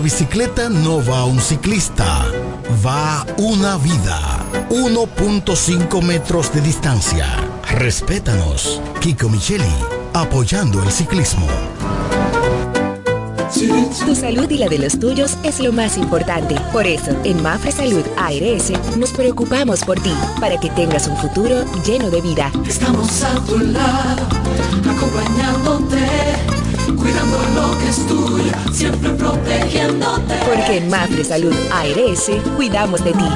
La bicicleta no va un ciclista, va una vida. 1.5 metros de distancia. Respétanos. Kiko Micheli, apoyando el ciclismo. Tu salud y la de los tuyos es lo más importante. Por eso, en Mafre Salud ARS nos preocupamos por ti, para que tengas un futuro lleno de vida. Estamos a tu lado, acompañándote, cuidando lo que es tuyo, siempre protegiéndote. Porque en Mafre Salud ARS cuidamos de ti,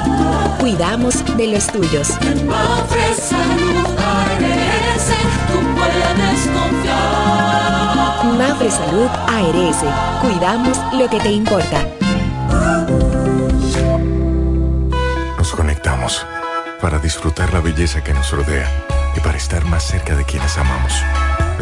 cuidamos de los tuyos. En Mafre Salud ARS tú puedes confiar. Mafre Salud ARS, cuidamos lo que te importa. Nos conectamos para disfrutar la belleza que nos rodea y para estar más cerca de quienes amamos.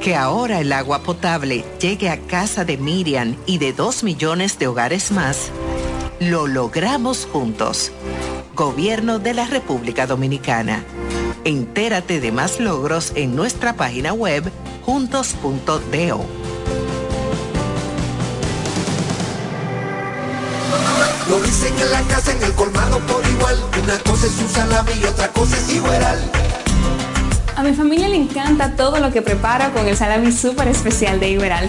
Que ahora el agua potable llegue a casa de Miriam y de dos millones de hogares más, lo logramos juntos. Gobierno de la República Dominicana. Entérate de más logros en nuestra página web juntos.do. Lo la casa, en el colmado por igual. Una cosa es un y otra cosa es igual. A mi familia le encanta todo lo que preparo con el salami súper especial de Iberal.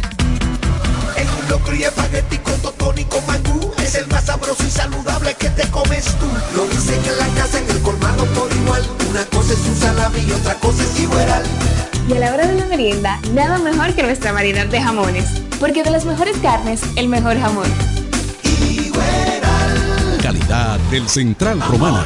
En un locro y espagueti con totón y con mangú. Es el más sabroso y saludable que te comes tú. Lo dicen en la casa, en el colmado por igual. Una cosa es un salami y otra cosa es igual. Y a la hora de la merienda, nada mejor que nuestra variedad de jamones. Porque de las mejores carnes, el mejor jamón. Calidad del Central Romana.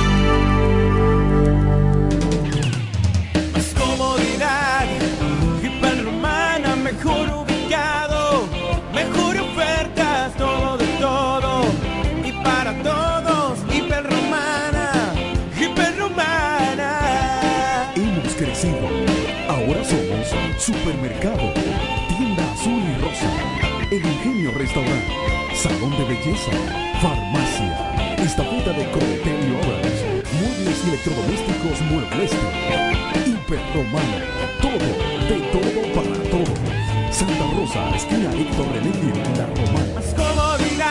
Supermercado, Tienda Azul y Rosa, El Ingenio Restaurant, Salón de Belleza, Farmacia, Estafeta de Croetel y Muebles y Electrodomésticos Muebles, Hiperromana, todo, de todo para todo. Santa Rosa, esquina Héctor René La Romana.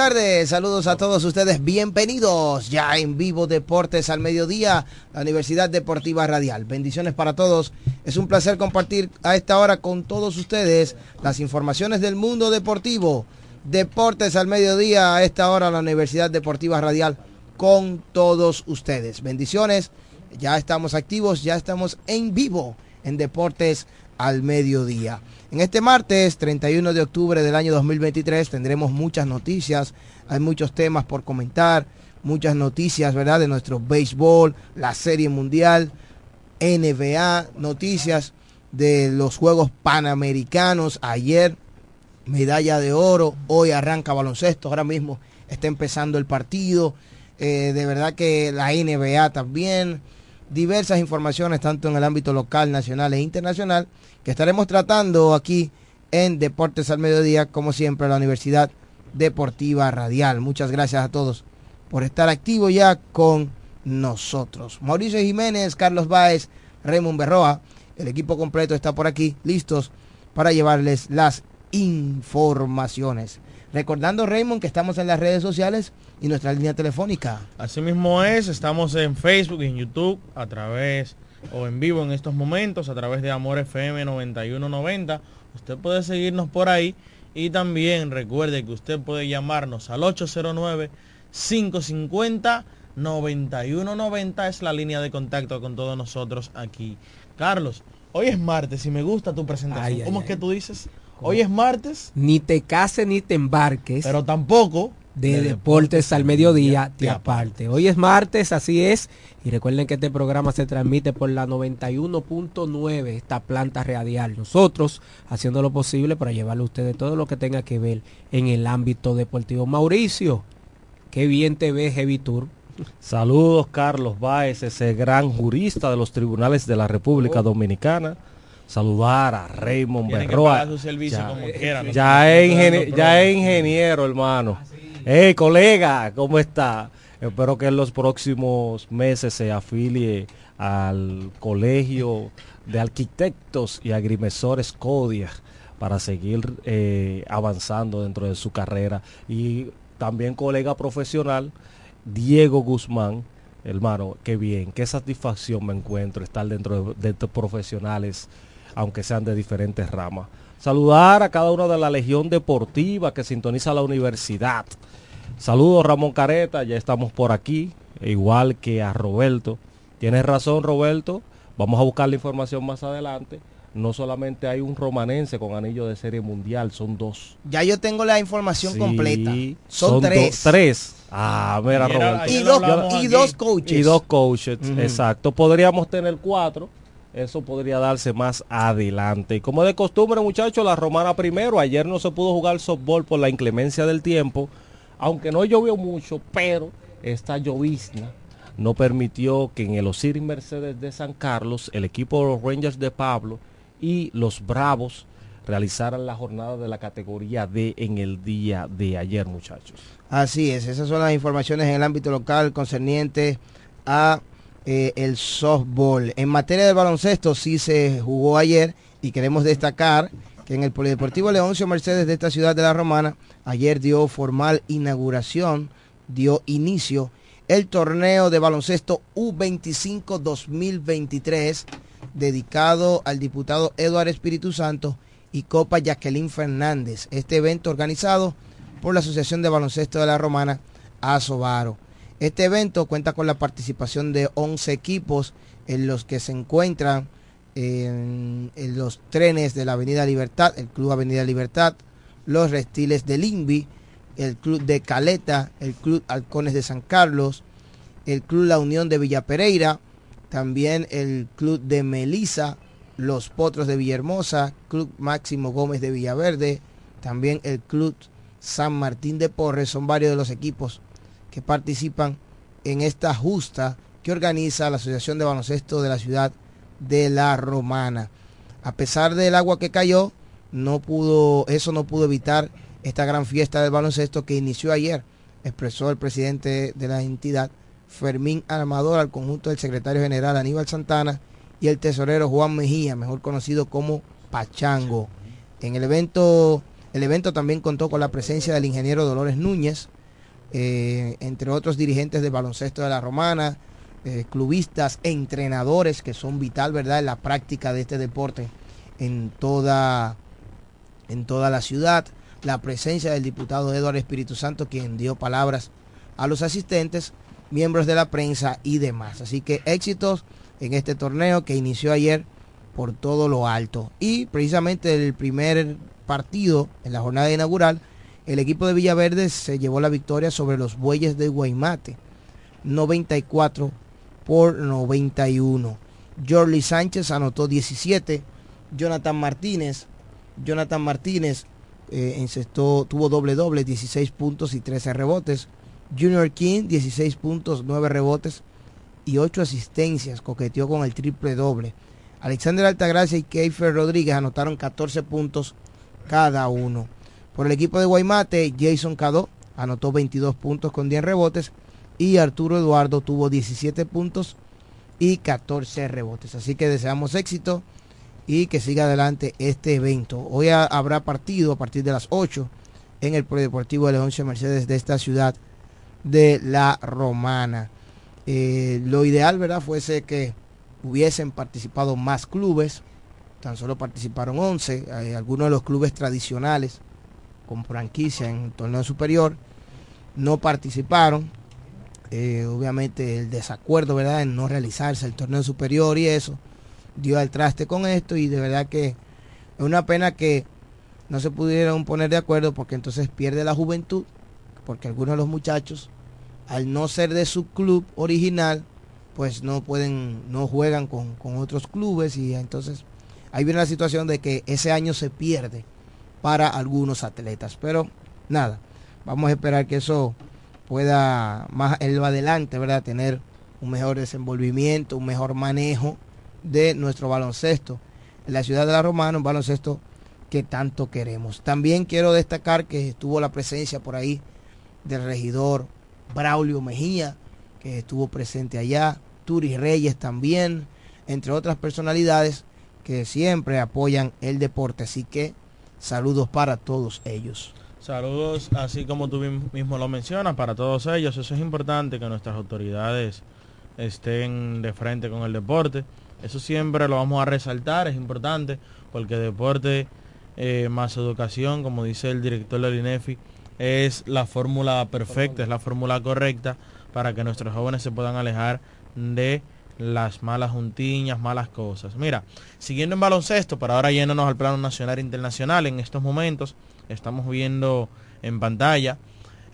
Tardes, saludos a todos ustedes, bienvenidos ya en vivo Deportes al Mediodía, la Universidad Deportiva Radial. Bendiciones para todos, es un placer compartir a esta hora con todos ustedes las informaciones del mundo deportivo. Deportes al Mediodía, a esta hora la Universidad Deportiva Radial con todos ustedes. Bendiciones, ya estamos activos, ya estamos en vivo en Deportes al Mediodía. En este martes 31 de octubre del año 2023 tendremos muchas noticias, hay muchos temas por comentar, muchas noticias, ¿verdad? De nuestro béisbol, la Serie Mundial, NBA, noticias de los Juegos Panamericanos. Ayer, medalla de oro, hoy arranca baloncesto, ahora mismo está empezando el partido. Eh, de verdad que la NBA también, diversas informaciones tanto en el ámbito local, nacional e internacional que estaremos tratando aquí en Deportes al Mediodía, como siempre, la Universidad Deportiva Radial. Muchas gracias a todos por estar activos ya con nosotros. Mauricio Jiménez, Carlos Báez, Raymond Berroa, el equipo completo está por aquí, listos para llevarles las informaciones. Recordando, Raymond, que estamos en las redes sociales y nuestra línea telefónica. Así mismo es, estamos en Facebook y en YouTube a través o en vivo en estos momentos a través de Amor FM 9190. Usted puede seguirnos por ahí y también recuerde que usted puede llamarnos al 809 550 9190 es la línea de contacto con todos nosotros aquí. Carlos, hoy es martes y me gusta tu presentación. Ay, ¿Cómo ay. es que tú dices? Hoy es martes, Ni te cases ni te embarques. pero tampoco de, deportes al mediodía te aparte. Hoy es martes, así es. Y recuerden que este programa se transmite por la 91.9, esta planta radial. Nosotros haciendo lo posible para llevarle a ustedes todo lo que tenga que ver en el ámbito deportivo. Mauricio, qué bien te ves, Heavy Tour. Saludos Carlos Báez, ese gran jurista de los tribunales de la República Oh. Dominicana. Saludar a Raymond Berroa. su Ya, como quiera, no ya se- es, ya es ingeniero, hermano. Hey, colega, ¿cómo está? Espero que en los próximos meses se afilie al Colegio de Arquitectos y Agrimensores CODIA para seguir eh, avanzando dentro de su carrera. Y también colega profesional, Diego Guzmán, hermano, qué bien, qué satisfacción me encuentro estar dentro de, de estos profesionales, aunque sean de diferentes ramas. Saludar a cada uno de la Legión Deportiva que sintoniza la universidad. Saludos Ramón Careta, ya estamos por aquí, igual que a Roberto. Tienes razón Roberto, vamos a buscar la información más adelante. No solamente hay un romanense con anillo de serie mundial, son dos. Ya yo tengo la información Sí, completa. Son, tres. tres. Ah, mira, Roberto. Y dos- y dos coaches. Y dos coaches, exacto. Podríamos tener cuatro. Eso podría darse más adelante. Y como de costumbre, muchachos, la romana primero. Ayer no se pudo jugar softball por la inclemencia del tiempo. Aunque no llovió mucho, pero esta llovizna no permitió que en el Osiris Mercedes de San Carlos, el equipo de los Rangers de Pablo y los Bravos realizaran la jornada de la categoría D en el día de ayer, muchachos. Así es, esas son las informaciones en el ámbito local concernientes a eh, el softball. En materia de baloncesto sí se jugó ayer y queremos destacar que en el Polideportivo Leoncio Mercedes de esta ciudad de la Romana ayer dio formal inauguración, dio inicio el torneo de baloncesto U25 2023 dedicado al diputado Eduardo Espíritu Santo y Copa Jacqueline Fernández. Este evento organizado por la Asociación de Baloncesto de la Romana, Asobaro. Este evento cuenta con la participación de 11 equipos en los que se encuentran en, los trenes de la Avenida Libertad, el Club Avenida Libertad, los Reptiles del INVI, el Club de Caleta, el Club Halcones de San Carlos, el Club La Unión de Villa Pereira, también el Club de Melisa, los Potros de Villahermosa, Club Máximo Gómez de Villaverde, también el Club San Martín de Porres, son varios de los equipos que participan en esta justa que organiza la Asociación de Baloncesto de la ciudad de La Romana. A pesar del agua que cayó, no pudo, eso no pudo evitar esta gran fiesta del baloncesto que inició ayer, expresó el presidente de la entidad, Fermín Armador, al conjunto del secretario general Aníbal Santana y el tesorero Juan Mejía, mejor conocido como Pachango. En el evento El evento también contó con la presencia del ingeniero Dolores Núñez, eh, entre otros dirigentes del baloncesto de la Romana, eh, clubistas, entrenadores que son vital, ¿verdad?, en la práctica de este deporte en toda, en toda la ciudad. La presencia del diputado Eduardo Espíritu Santo, quien dio palabras a los asistentes, miembros de la prensa y demás. Así que éxitos en este torneo que inició ayer por todo lo alto. Y precisamente el primer partido en la jornada inaugural, el equipo de Villaverde se llevó la victoria sobre los bueyes de Guaymate, 94 por 91. Jorly Sánchez anotó 17, Jonathan Martínez, Jonathan Martínez eh, tuvo doble doble, 16 puntos y 13 rebotes. Junior King, 16 puntos, 9 rebotes y 8 asistencias, coqueteó con el triple doble. Alexander Altagracia y Keifer Rodríguez anotaron 14 puntos cada uno. Por el equipo de Guaymate, Jason Cadó anotó 22 puntos con 10 rebotes y Arturo Eduardo tuvo 17 puntos y 14 rebotes. Así que deseamos éxito y que siga adelante este evento. Hoy habrá partido a partir de las 8 en el Polideportivo de Leoncio Mercedes de esta ciudad de la Romana. Eh, lo ideal, ¿verdad? Fuese que hubiesen participado más clubes, tan solo participaron 11, hay algunos de los clubes tradicionales con franquicia en el torneo superior no participaron, eh, obviamente el desacuerdo, ¿verdad?, en no realizarse el torneo superior y eso dio al traste con esto y de verdad que es una pena que no se pudieron poner de acuerdo porque entonces pierde la juventud, porque algunos de los muchachos, al no ser de su club original, pues no pueden, no juegan con, con otros clubes y entonces ahí viene la situación de que ese año se pierde para algunos atletas. Pero nada, vamos a esperar que eso pueda más el adelante, ¿verdad? Tener un mejor desenvolvimiento, un mejor manejo de nuestro baloncesto en la ciudad de la Romana, un baloncesto que tanto queremos. También quiero destacar que estuvo la presencia por ahí del regidor Braulio Mejía, que estuvo presente allá, Turi Reyes también, entre otras personalidades que siempre apoyan el deporte. Así que saludos para todos ellos. Saludos, así como tú mismo lo mencionas, para todos ellos. Eso es importante que nuestras autoridades estén de frente con el deporte. Eso siempre lo vamos a resaltar, es importante, porque deporte eh, más educación, como dice el director del INEFI, es la fórmula perfecta, es la fórmula correcta para que nuestros jóvenes se puedan alejar de las malas juntiñas, malas cosas. Mira, siguiendo en baloncesto, para ahora yéndonos al plano nacional e internacional, en estos momentos estamos viendo en pantalla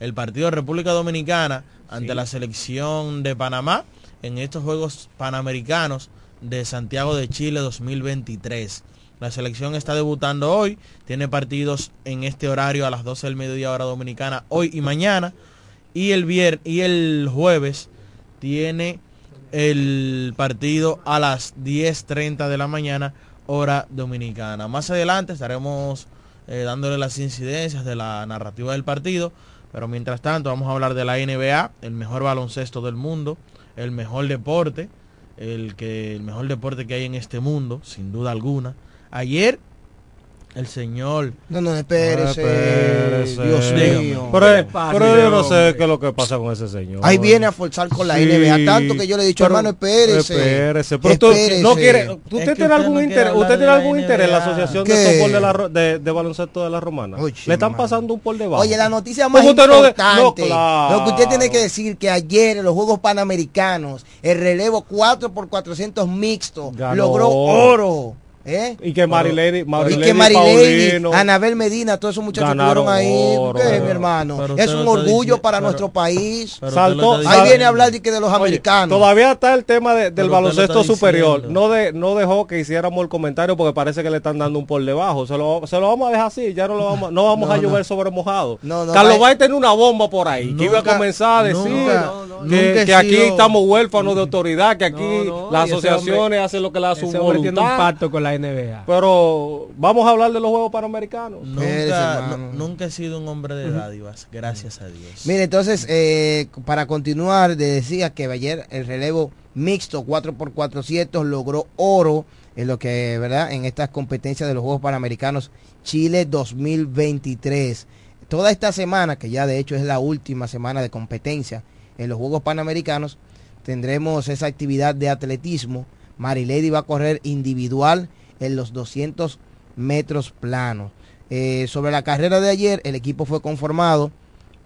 el partido de República Dominicana ante la selección de Panamá en estos Juegos Panamericanos de Santiago de Chile 2023. La selección está debutando hoy, tiene partidos en este horario a las 12 del mediodía hora dominicana, hoy y mañana. Y el, vier y el jueves tiene el partido a las 10.30 de la mañana hora dominicana. Más adelante estaremos eh, dándole las incidencias de la narrativa del partido. Pero mientras tanto vamos a hablar de la NBA, el mejor baloncesto del mundo, el mejor deporte, el, que, el mejor deporte que hay en este mundo, sin duda alguna. Ayer el señor. No, no, espérese. Dios mío. Pero, pero yo no sé qué es lo que pasa con ese señor. Ahí viene a forzar con la NBA. Tanto que yo le he dicho, hermano, espérese. Espérese. Pero tú no quiere. ¿Usted tiene algún interés? ¿Usted tiene algún interés en la Asociación de Softball de, la, de, de, Baloncesto de la Romana? Oye, le están pasando un por debajo. Oye, la noticia más importante. Lo que usted tiene que decir que ayer en los Juegos Panamericanos, el relevo 4 por 400 mixto logró oro. ¿Eh? Y que Marilady, Marilady, y que Marilady Anabel Medina, todos esos muchachos estuvieron ahí. ¿Qué, mi hermano? Es un orgullo para nuestro país. Saltó, ahí viene a hablar de, que de los americanos. Todavía está el tema de, del baloncesto superior. No, de, no dejó que hiciéramos el comentario porque parece que le están dando un por debajo. Se lo, se lo vamos a dejar así. Ya no lo vamos, no vamos a llover sobre mojado. Carlos va a tener una bomba por ahí. que iba a comenzar a decir que, que aquí estamos huérfanos de autoridad, que aquí las asociaciones hacen lo que le da su voluntad. un pacto con la NBA. Pero vamos a hablar de los Juegos Panamericanos. Nunca, nunca he sido un hombre de dádivas, gracias a Dios. Mire, entonces, eh, para continuar, decía que ayer el relevo mixto 4x400 logró oro en lo que, ¿verdad? En estas competencias de los Juegos Panamericanos Chile 2023. Toda esta semana, que ya de hecho es la última semana de competencia en los Juegos Panamericanos, tendremos esa actividad de atletismo. Marilady va a correr individual en los 200 metros planos. Eh, sobre la carrera de ayer, el equipo fue conformado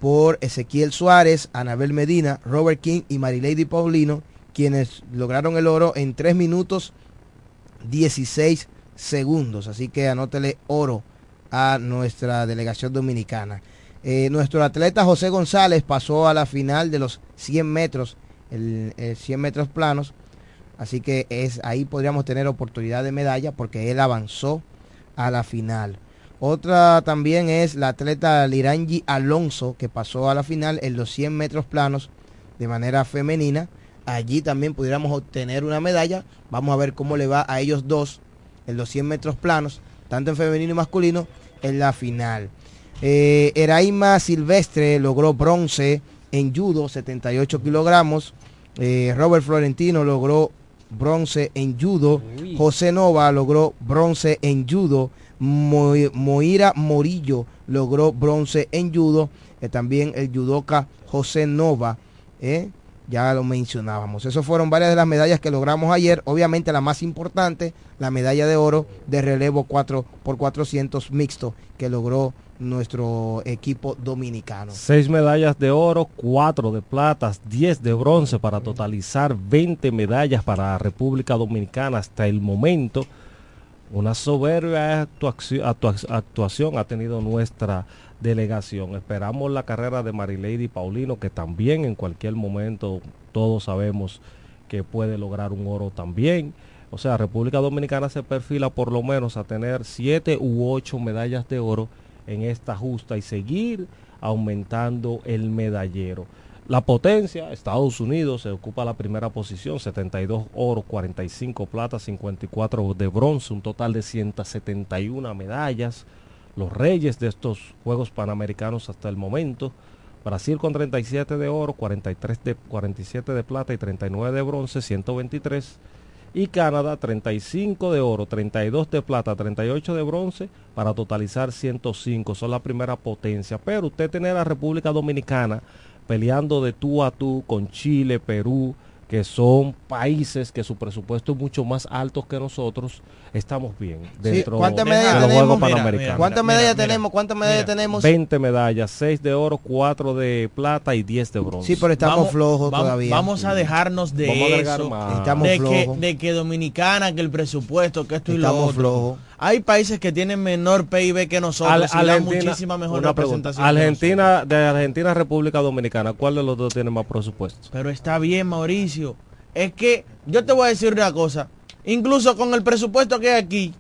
por Ezequiel Suárez, Anabel Medina, Robert King y Marilady Paulino, quienes lograron el oro en 3 minutos 16 segundos. Así que anótele oro a nuestra delegación dominicana. Eh, nuestro atleta José González pasó a la final de los 100 metros, el, el 100 metros planos. Así que es ahí podríamos tener oportunidad de medalla porque él avanzó a la final. Otra también es la atleta Lirangi Alonso que pasó a la final en los 100 metros planos de manera femenina. Allí también pudiéramos obtener una medalla. Vamos a ver cómo le va a ellos dos en los 100 metros planos, tanto en femenino y masculino, en la final. Eh, Eraima Silvestre logró bronce en judo, 78 kilogramos. Eh, Robert Florentino logró bronce en judo. José Nova logró bronce en judo. Mo- Moira Morillo logró bronce en judo. Eh, también el judoka José Nova. eh, ya lo mencionábamos. Esas fueron varias de las medallas que logramos ayer. Obviamente la más importante, la medalla de oro de relevo 4 por 400 mixto que logró nuestro equipo dominicano. Seis medallas de oro, cuatro de plata, 10 de bronce para totalizar 20 medallas para la República Dominicana hasta el momento. Una soberbia actuaci- actua- actuación ha tenido nuestra delegación. Esperamos la carrera de Marilady Paulino, que también en cualquier momento todos sabemos que puede lograr un oro también. O sea, República Dominicana se perfila por lo menos a tener siete u ocho medallas de oro en esta justa y seguir aumentando el medallero. La potencia, Estados Unidos, se ocupa la primera posición, 72 oro, 45 plata, 54 de bronce, un total de 171 medallas. Los reyes de estos Juegos Panamericanos hasta el momento, Brasil con 37 de oro, 43 de, 47 de plata y 39 de bronce, 123. Y Canadá 35 de oro, 32 de plata, 38 de bronce para totalizar 105. Son la primera potencia. Pero usted tiene a la República Dominicana peleando de tú a tú con Chile, Perú, que son países que su presupuesto es mucho más alto que nosotros, estamos bien Sí, dentro ¿Cuántas de medallas los tenemos? Juegos Panamericanos. ¿Cuántas medallas tenemos? ¿Cuántas medallas tenemos? 20 medallas, 6 de oro, 4 de plata y 10 de bronce. Sí, pero estamos Vamos- flojos vamos- todavía. Vamos a dejarnos de Vamos a agregar eso. más. Estamos de, que, de que Dominicana, que el presupuesto, que esto y lo Estamos otro. flojos. Hay países que tienen menor PIB que nosotros Al- y dan muchísima mejor una representación. Argentina, de Argentina a República Dominicana, ¿cuál de los dos tiene más presupuesto? Pero está bien, Mauricio. Es que yo te voy a decir una cosa. Incluso con el presupuesto que hay aquí,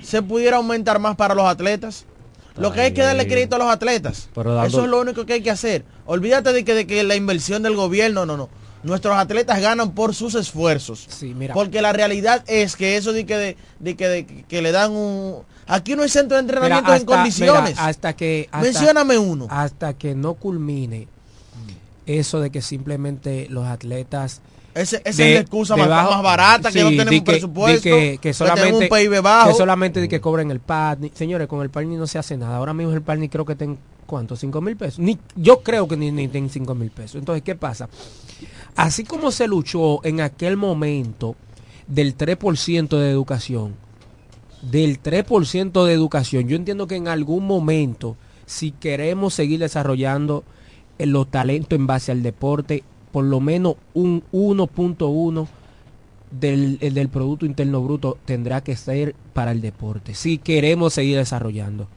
se pudiera aumentar más para los atletas. Lo que hay que darle crédito a los atletas. Pero dando- Eso es lo único que hay que hacer. Olvídate de que, de que la inversión del gobierno, no, no. Nuestros atletas ganan por sus esfuerzos. Sí, mira. Porque la realidad es que eso de que, de, de que, de que le dan un... Aquí no hay centro de Mira, entrenamiento en condiciones. mira, hasta que hasta- Mencióname uno. Hasta que no culmine eso de que simplemente los atletas Ese- esa es la excusa más- más barata, que no tenemos di presupuesto, que, que que solamente un PIB bajo. que solamente de que cobren el PADNI. Señores, con el PADNI no se hace nada. Ahora mismo el PADNI creo que ten ¿cuánto? 5 mil pesos. Ni, yo creo que ni, ni ten 5 mil pesos. Entonces, ¿qué pasa? Así como se luchó en aquel momento del 3% de educación, del 3% de educación, yo entiendo que en algún momento, si queremos seguir desarrollando eh, los talentos en base al deporte, por lo menos un 1.1 del, el del Producto Interno Bruto tendrá que ser para el deporte, si queremos seguir desarrollando.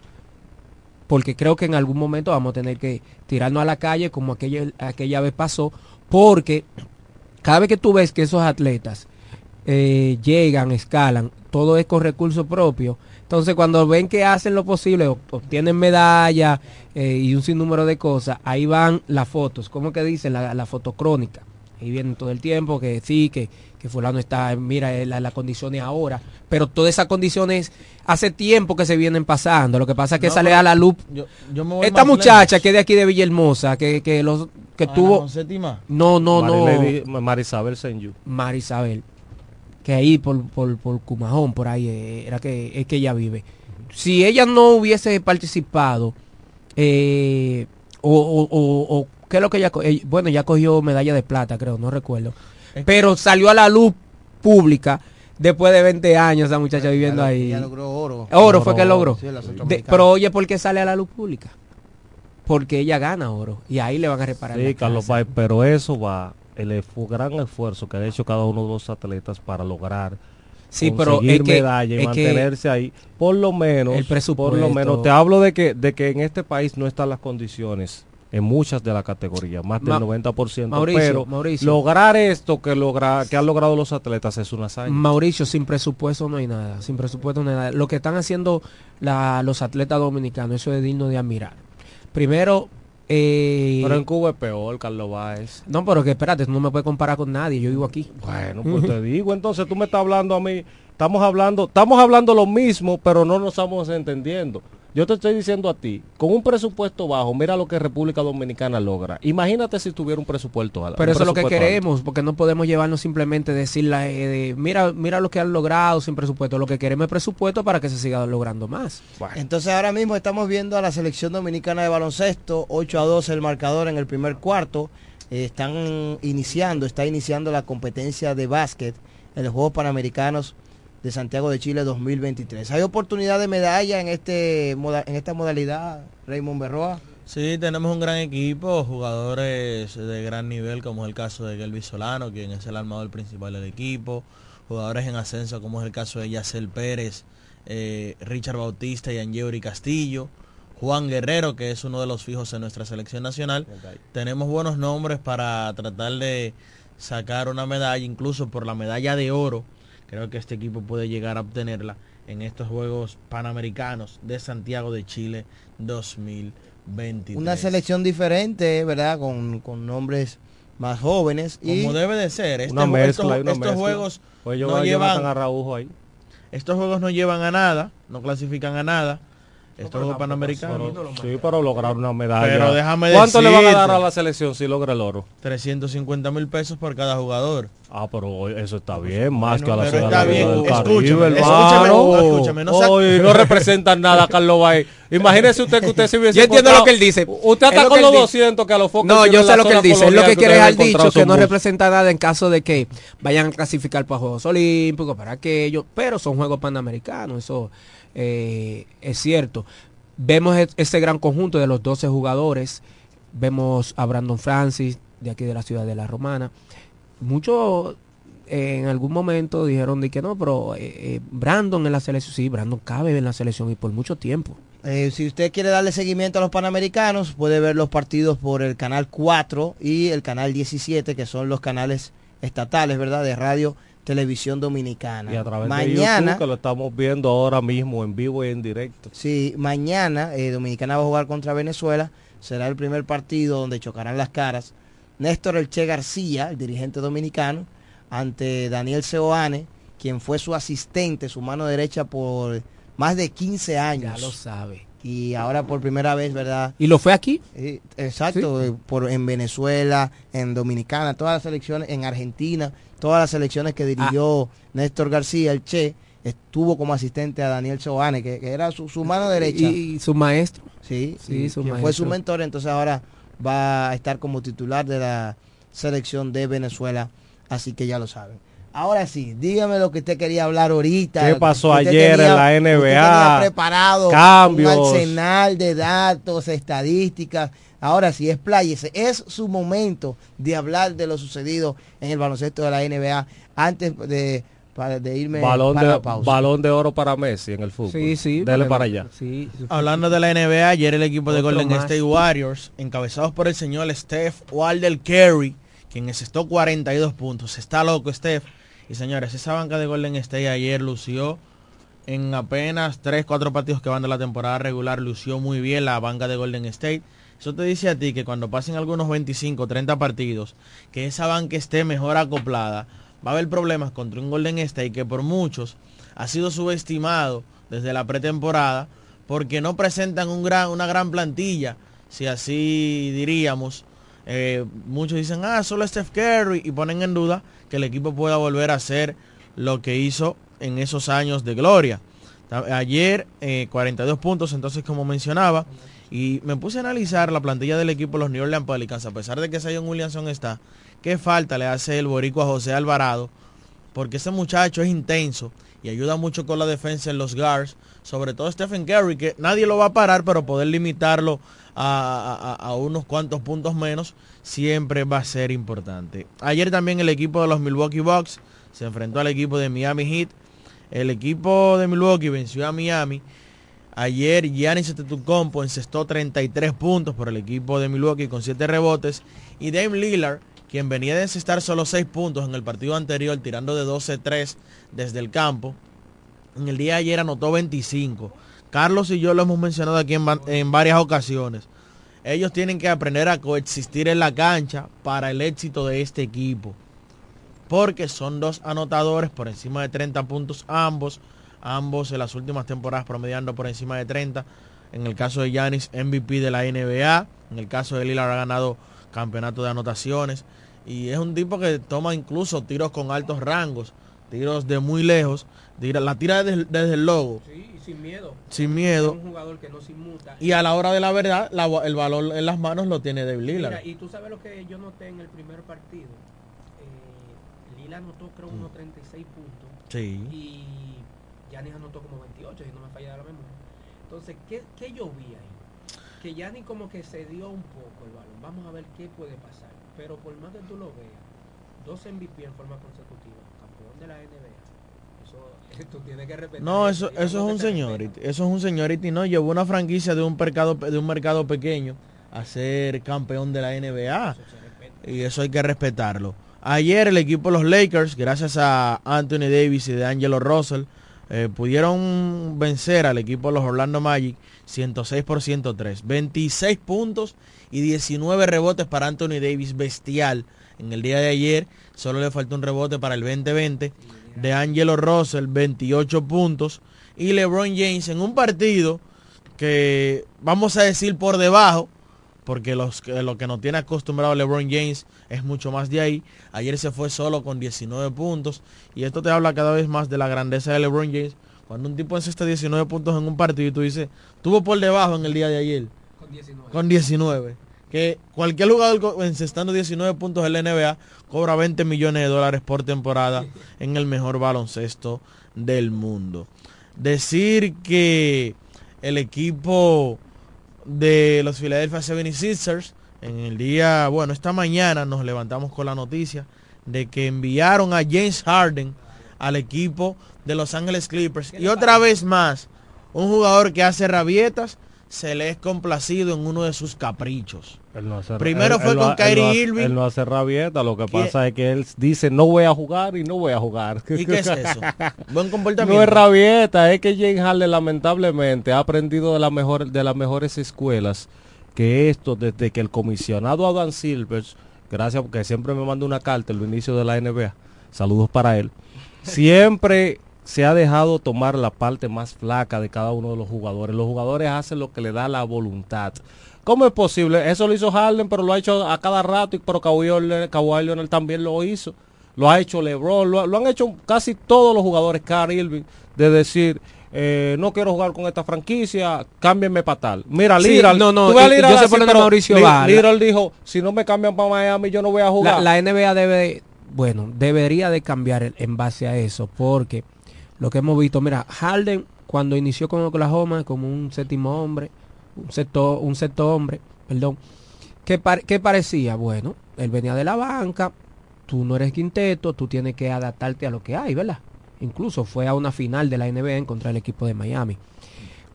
Porque creo que en algún momento vamos a tener que tirarnos a la calle como aquella, aquella vez pasó, porque cada vez que tú ves que esos atletas eh, llegan, escalan, todo es con recursos propios. Entonces cuando ven que hacen lo posible, ob- obtienen medallas eh, y un sinnúmero de cosas, ahí van las fotos, como que dicen, la, la fotocrónica. Ahí vienen todo el tiempo que sí, que, que fulano está, mira eh, la- las condiciones ahora, pero todas esas condiciones hace tiempo que se vienen pasando. Lo que pasa es que No, sale a la luz. yo- yo me voy Esta muchacha que es de aquí de Villahermosa, que, que los que Ana tuvo no, no, no. Marisabel Senyu. Marisabel. que ahí por, por, por Cumajón, por ahí eh, era que es que ella vive. Si ella no hubiese participado, eh, o, o, o- o qué es lo que ella, eh, bueno, ya cogió medalla de plata, creo, no recuerdo. Pero salió a la luz pública después de 20 años esa muchacha viviendo ahí. ella logró oro. Oro fue que logró. Sí, De- pero oye, ¿por qué sale a la luz pública? Porque ella gana oro y ahí le van a reparar. Sí, Carlos. Páez, pero eso va, el esfu- gran esfuerzo que ha hecho cada uno de los atletas para lograr Sí, pero es que- medalla y es que mantenerse ahí, por lo menos, el presupuesto- por lo menos, te hablo de que, de que en este país no están las condiciones en muchas de las categorías, más del Ma- 90%, Mauricio, pero Mauricio. lograr esto que logra, que han logrado los atletas es una hazaña. Mauricio, sin presupuesto no hay nada. Sin presupuesto no hay nada. Lo que están haciendo la- los atletas dominicanos, eso es digno de admirar. Primero, eh, Pero en Cuba es peor, Carlos Báez. no, pero que espérate, tú no me puedes comparar con nadie. Yo vivo aquí. Bueno, pues te digo, entonces tú me estás hablando a mí, estamos hablando, estamos hablando lo mismo, pero no nos estamos entendiendo. Yo te estoy diciendo a ti, con un presupuesto bajo, mira lo que República Dominicana logra. Imagínate si tuviera un presupuesto alto. Pero eso es lo que alto. queremos, porque no podemos llevarnos simplemente decirle, eh, de, mira, mira lo que han logrado sin presupuesto. Lo que queremos es presupuesto para que se siga logrando más. Entonces ahora mismo estamos viendo a la selección dominicana de baloncesto, 8 a 2 el marcador en el primer cuarto. Eh, están iniciando, está iniciando la competencia de básquet en los Juegos Panamericanos de Santiago de Chile 2023. ¿Hay oportunidad de medalla en, este, moda- en esta modalidad, Raymond Berroa? Sí, tenemos un gran equipo, jugadores de gran nivel, como es el caso de Gelby Solano, quien es el armador principal del equipo, jugadores en ascenso, como es el caso de Yacel Pérez, eh, Richard Bautista y Angeuri Castillo, Juan Guerrero, que es uno de los fijos en nuestra selección nacional. Tenemos buenos nombres para tratar de sacar una medalla, incluso por la medalla de oro. Creo que este equipo puede llegar a obtenerla en estos Juegos Panamericanos de Santiago de Chile 2023. Una selección diferente, ¿verdad? Con, con nombres más jóvenes. y Como debe de ser. Este Una mezcla, estos, hay una estos mezcla. juegos Pues no llevan Araujo ahí. estos juegos no llevan a nada, no clasifican a nada. Estos juegos panamericanos. Sí, pero lograr una medalla. Pero déjame ¿Cuánto le van a decirte. dar a la selección si logra el oro? 350 mil pesos por cada jugador. Ah, pero eso está bien, más que a la pero ciudad está bien, del escúchame, Caribe, escúchame, no, escúchame, no Oye, no representan nada, Carlos Bay. Imagínese usted que usted se hubiese Yo entiendo lo que él dice. Usted Es está con los él dice. 200 que a los focos No, yo sé la lo que él dice. Él lo que quiere debe encontrar dicho que no bus. representa nada en caso de que vayan a clasificar para Juegos Olímpicos, para aquello, pero son Juegos Panamericanos, eso eh, es cierto. Vemos e- ese gran conjunto de los 12 jugadores, vemos a Brandon Francis, de aquí de la ciudad de La Romana. Muchos eh, en algún momento dijeron de que no, pero eh, Brandon en la selección, sí, Brandon cabe en la selección y por mucho tiempo. Si usted quiere darle seguimiento a los Panamericanos, puede ver los partidos por el canal 4 y el canal 17, que son los canales estatales, ¿verdad? De radio, televisión dominicana. Y a través de mañana, YouTube, que lo estamos viendo ahora mismo en vivo y en directo. sí, mañana eh, Dominicana va a jugar contra Venezuela. Será el primer partido donde chocarán las caras Néstor Elche García, el dirigente dominicano, ante Daniel Seoane, quien fue su asistente, su mano derecha por más de 15 años. Ya lo sabe. Y ahora por primera vez, ¿verdad? ¿Y lo fue aquí? Eh, exacto, eh, por, en Venezuela, en Dominicana, todas las selecciones, en Argentina, todas las selecciones que dirigió Néstor García, el Che, estuvo como asistente a Daniel Seoane, que, que era su, su mano derecha. Y, y su maestro. Sí, Sí, y su quien fue su mentor, entonces ahora va a estar como titular de la selección de Venezuela, así que ya lo saben. Ahora sí, dígame lo que usted quería hablar ahorita. ¿Qué pasó Usted ayer en la NBA? preparado Cambios. un arsenal de datos, estadísticas. Ahora sí, expláyese. Es su momento de hablar de lo sucedido en el baloncesto de la NBA antes de, para- de irme Balón para de, la pausa. balón de oro para Messi en el fútbol. Sí, sí. Dele para allá. Sí. Hablando de la NBA, ayer el equipo de Otro Golden más. State Warriors, encabezados por el señor Steph Wilder Curry, quien asestó 42 puntos. Está loco Steph. Y señores, esa banca de Golden State ayer lució en apenas 3, 4 partidos que van de la temporada regular, lució muy bien la banca de Golden State. Eso te dice a ti que cuando pasen algunos 25, 30 partidos, que esa banca esté mejor acoplada, va a haber problemas contra un Golden State que por muchos ha sido subestimado desde la pretemporada porque no presentan una gran plantilla, si así diríamos. Eh, muchos dicen, ah, solo Steph Curry y ponen en duda que el equipo pueda volver a ser lo que hizo en esos años de gloria. Ayer eh, 42 puntos, entonces como mencionaba, y me puse a analizar la plantilla del equipo los New Orleans Pelicans, a pesar de que Zion Williamson está, qué falta le hace el boricua José Alvarado, porque ese muchacho es intenso y ayuda mucho con la defensa en los guards, sobre todo Stephen Curry, que nadie lo va a parar, pero poder limitarlo a, unos cuantos puntos menos siempre va a ser importante. Ayer también el equipo de los Milwaukee Bucks se enfrentó al equipo de Miami Heat. El equipo de Milwaukee venció a Miami. Ayer Giannis Antetokounmpo encestó 33 puntos por el equipo de Milwaukee con 7 rebotes y Dame Lillard, quien venía de encestar solo 6 puntos en el partido anterior tirando de 12-3 desde el campo, en el día de ayer anotó 25. Carlos y yo lo hemos mencionado aquí en, va- en varias ocasiones. Ellos tienen que aprender a coexistir en la cancha para el éxito de este equipo. Porque son dos anotadores por encima de 30 puntos ambos. Ambos en las últimas temporadas promediando por encima de 30. En el caso de Giannis, MVP de la NBA. En el caso de Lillard ha ganado campeonato de anotaciones. Y es un tipo que toma incluso tiros con altos rangos. Tiros de muy lejos. Tira- la tira desde, desde el logo. Sí, sin miedo. Sin miedo. Es un jugador que no se inmuta. Y a la hora de la verdad, la- el valor en las manos lo tiene Lillard. Mira, y tú sabes lo que yo noté en el primer partido. Eh, Lila anotó creo unos 36 puntos. Sí. Y Yanis anotó como 28, si no me falla la memoria. Entonces, ¿qué, qué yo vi ahí? Que Yanis como que se dio un poco el balón. Vamos a ver qué puede pasar. Pero por más que tú lo veas, dos MVP en forma consecutiva, de la NBA. Eso tú tienes que respetar. No, eso, eso es un se señority. Eso es un señority. No, llevó una franquicia de un mercado, de un mercado pequeño a ser campeón de la NBA. Y eso hay que respetarlo. Ayer el equipo de los Lakers, gracias a Anthony Davis y de Angelo Russell, eh, pudieron vencer al equipo de los Orlando Magic 106 por 103. 26 puntos y 19 rebotes para Anthony Davis, bestial. En el día de ayer solo le faltó un rebote para el 2020 de Angelo Russell, 28 puntos. Y LeBron James en un partido que vamos a decir por debajo, porque los, lo que nos tiene acostumbrado LeBron James es mucho más de ahí. Ayer se fue solo con 19 puntos y esto te habla cada vez más de la grandeza de LeBron James. Cuando un tipo encesta 19 puntos en un partido y tú dices, tuvo por debajo en el día de ayer. Con 19. Con 19. Que cualquier jugador encestando 19 puntos en la NBA cobra 20 millones de dólares por temporada en el mejor baloncesto del mundo. Decir que el equipo de los Philadelphia 76ers en el día, bueno, esta mañana nos levantamos con la noticia de que enviaron a James Harden al equipo de Los Ángeles Clippers y otra vez más un jugador que hace rabietas se le es complacido en uno de sus caprichos. Él no hace- Primero él- fue él con no- Kyrie no hace- Irving. Él no hace rabieta, lo que pasa es que él dice no voy a jugar y no voy a jugar. ¿Y qué es eso? Buen No comportamiento. es rabieta, es que James Harden lamentablemente ha aprendido de, la mejor, de las mejores escuelas que esto desde que el comisionado Adam Silvers, gracias porque siempre me manda una carta el inicio de la NBA, saludos para él, siempre se ha dejado tomar la parte más flaca de cada uno de los jugadores. Los jugadores hacen lo que le da la voluntad. ¿Cómo es posible? Eso lo hizo Harden, pero lo ha hecho a cada rato, y pero Kawhi Leonard, también lo hizo. Lo ha hecho LeBron, lo, lo han hecho casi todos los jugadores, Kyrie Irving, de decir, eh, no quiero jugar con esta franquicia, cámbienme para tal. Mira, Sí, Lillard, no, no, a Lillard yo así, pero Mauricio Li- va. Lillard dijo, si no me cambian para Miami, yo no voy a jugar. la NBA debe, bueno, debería de cambiar en base a eso, porque lo que hemos visto, mira, Harden cuando inició con Oklahoma como un séptimo hombre, un sexto, un sexto hombre, perdón, ¿qué, par- qué parecía? Bueno, él venía de la banca, tú no eres quinteto, tú tienes que adaptarte a lo que hay, ¿verdad? Incluso fue a una final de la NBA en contra del equipo de Miami.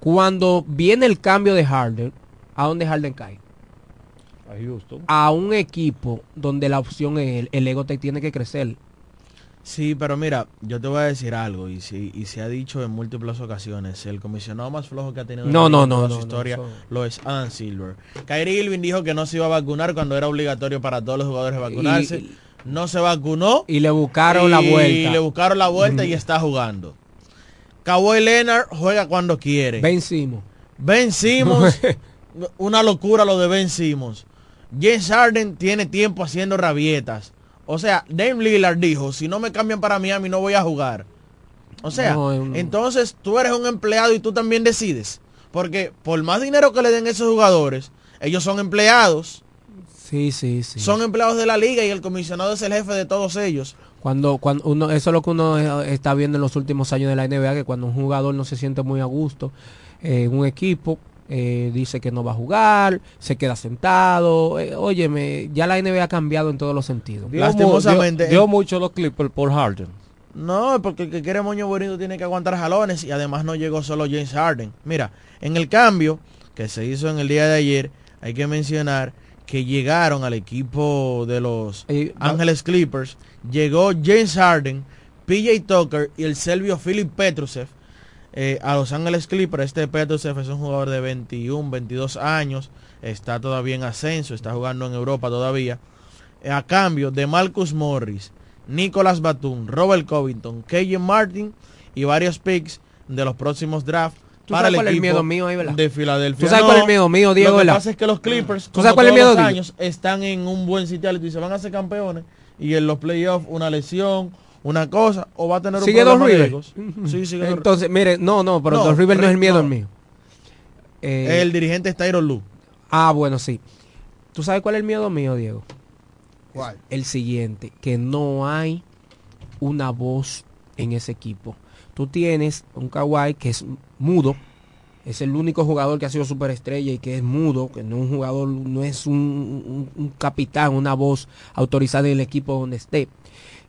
Cuando viene el cambio de Harden, ¿a dónde Harden cae? A Houston. a un equipo donde la opción es el, el ego te tiene que crecer. Sí, pero mira, yo te voy a decir algo y, si, y se ha dicho en múltiples ocasiones, el comisionado más flojo que ha tenido en No, no, en no, no, su historia lo es Adam Silver. Kyrie Irving dijo que no se iba a vacunar cuando era obligatorio para todos los jugadores vacunarse. Y- no se vacunó. Y le buscaron la y vuelta. le buscaron la vuelta y está jugando. Kawhi Leonard juega cuando quiere. Ben Simmons. Ben Simmons, una locura lo de Ben Simmons. James Harden tiene tiempo haciendo rabietas. O sea, Dame Lillard dijo, si no me cambian para Miami no voy a jugar. O sea, No, entonces tú eres un empleado y tú también decides. Porque por más dinero que le den esos jugadores, ellos son empleados, Sí, sí, sí. son empleados de la liga y el comisionado es el jefe de todos ellos. Cuando, cuando uno, eso es lo que uno eh, está viendo en los últimos años de la NBA, que cuando un jugador no se siente muy a gusto eh, en un equipo, eh, dice que no va a jugar, se queda sentado. eh, óyeme, ya la NBA ha cambiado en todos los sentidos. Dio, Lastimosamente, dio, dio en- mucho los Clippers por Harden. No, porque el que quiere moño bonito tiene que aguantar jalones y además no llegó solo James Harden. Mira, en el cambio que se hizo en el día de ayer, hay que mencionar que llegaron al equipo de los Eh, Ángeles Clippers, llegó James Harden, PJ Tucker y el serbio Philip Petrusev eh, a Los Ángeles Clippers. Este Petrusev es un jugador de 21, 22 años, está todavía en ascenso, está jugando en Europa todavía. Eh, a cambio de Marcus Morris, Nicolas Batum, Robert Covington, KJ Martin y varios picks de los próximos drafts ¿Tú para sabes el cuál es el miedo mío ahí, verdad? de Filadelfia. ¿Tú sabes cuál es el miedo mío, Diego, Lo que verdad? pasa es que los Clippers, ¿Tú sabes cuál es el miedo, los años, están en un buen sitio y se van a ser campeones y en los playoffs una lesión, una cosa, o va a tener un ¿Sigue dos problema de Rivers? egos. Sí, sigue Dos Entonces, mire, no, no, pero No, Dos River no es el miedo no. el mío. Eh, El dirigente es Tyron Lue. Ah, bueno, sí. ¿Tú sabes cuál es el miedo mío, Diego? ¿Cuál? El siguiente, que no hay una voz en ese equipo. Tú tienes un Kawhi que es mudo, es el único jugador que ha sido superestrella y que es mudo, que no es un jugador, no es un, un- un capitán, una voz autorizada en el equipo donde esté.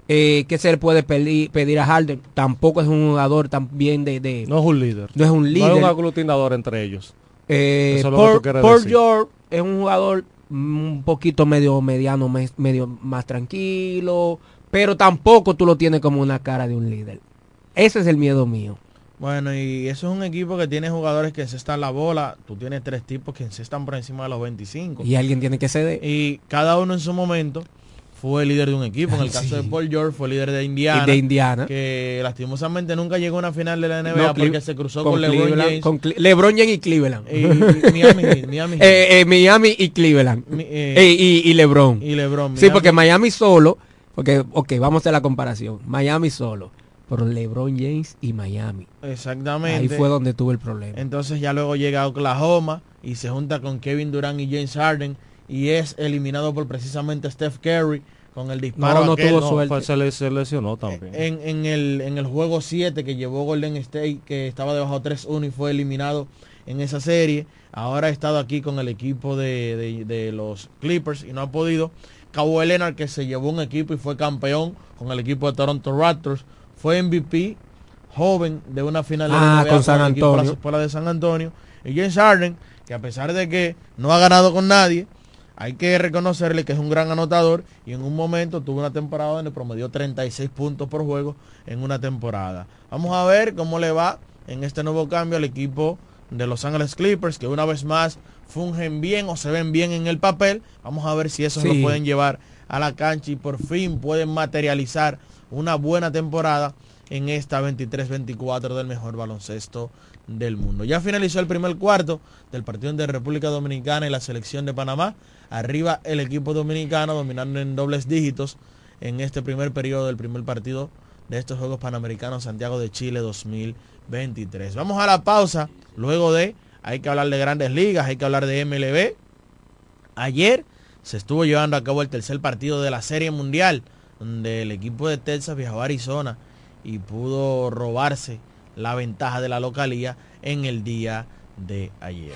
Eh, ¿Qué se le puede pedir, pedir a Harden? Tampoco es un jugador también de, de- No es un líder. no es un No líder. es un aglutinador entre ellos. Eh, Eso es lo que tú Paul, quieres Paul decir. George es un jugador un poquito medio mediano, mes- medio más tranquilo, pero tampoco tú lo tienes como una cara de un líder. Ese es el miedo mío. Bueno, y eso es un equipo que tiene jugadores que encestan la bola. Tú tienes tres tipos que encestan por encima de los 25. Y alguien tiene que ceder. Y cada uno en su momento fue líder de un equipo. En el caso de Paul George fue líder de Indiana. De Indiana. Que lastimosamente nunca llegó a una final de la NBA No, porque se cruzó con, LeBron Cleveland, James. con Cle- LeBron James y Cleveland. Y- y Miami Miami. Eh, eh, Miami y Cleveland. Mi- eh, y, y LeBron. y LeBron. Sí, porque Miami solo, porque, ok, vamos a hacer la comparación. Miami solo, pero LeBron James y Miami. Exactamente. Ahí fue donde tuve el problema. Entonces ya luego llega a Oklahoma y se junta con Kevin Durant y James Harden y es eliminado por precisamente Steph Curry con el disparo No, no aquel, tuvo ¿no? suerte. Fue- se, le- se lesionó también. en, en el, en el juego 7 que llevó Golden State, que estaba debajo 3-1 y fue eliminado en esa serie. Ahora ha estado aquí con el equipo de, de- de los Clippers y no ha podido. Kawhi Leonard, que se llevó un equipo y fue campeón con el equipo de Toronto Raptors, fue MVP joven de una final de Ah, NBA con San de la Antonio. Escuela de San Antonio. Y James Harden, que a pesar de que no ha ganado con nadie, hay que reconocerle que es un gran anotador y en un momento tuvo una temporada donde promedió 36 puntos por juego en una temporada. Vamos a ver cómo le va en este nuevo cambio al equipo de Los Ángeles Clippers, que una vez más fungen bien o se ven bien en el papel. Vamos a ver si eso Sí. lo pueden llevar a la cancha y por fin pueden materializar una buena temporada en esta 23-24 del mejor baloncesto del mundo. Ya finalizó el primer cuarto del partido de República Dominicana y la selección de Panamá. Arriba el equipo dominicano dominando en dobles dígitos en este primer periodo del primer partido de estos Juegos Panamericanos Santiago de Chile 2023. Vamos a la pausa. Luego de, hay que hablar de grandes ligas, hay que hablar de MLB. Ayer se estuvo llevando a cabo el tercer partido de la Serie Mundial, donde el equipo de Texas viajó a Arizona y pudo robarse la ventaja de la localía en el día de ayer.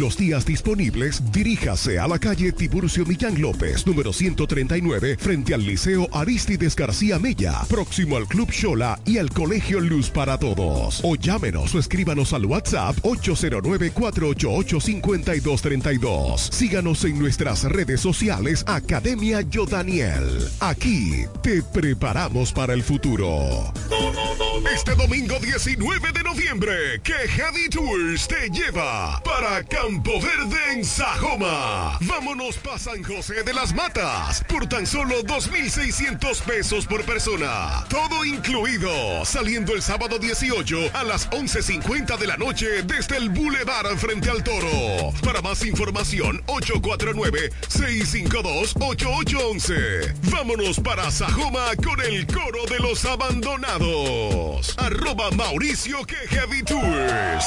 los días disponibles, diríjase a la calle Tiburcio Millán López, número 139, frente al Liceo Aristides García Mella, próximo al Club Shola y al Colegio Luz para Todos. O llámenos o escríbanos al WhatsApp 809-488-5232. Síganos en nuestras redes sociales Academia Yodaniel. Aquí te preparamos para el futuro. Este domingo 19 de noviembre, que Heavy Tours te lleva para Campo Verde en Sajoma. Vámonos para San José de las Matas por tan solo 2.600 pesos por persona. Todo incluido, saliendo el sábado 18 a las 11.50 de la noche desde el Boulevard frente al Toro. Para más información, 849-652-8811. Vámonos para Sajoma con el coro de los abandonados. Arroba Mauricio que Heavy Tours.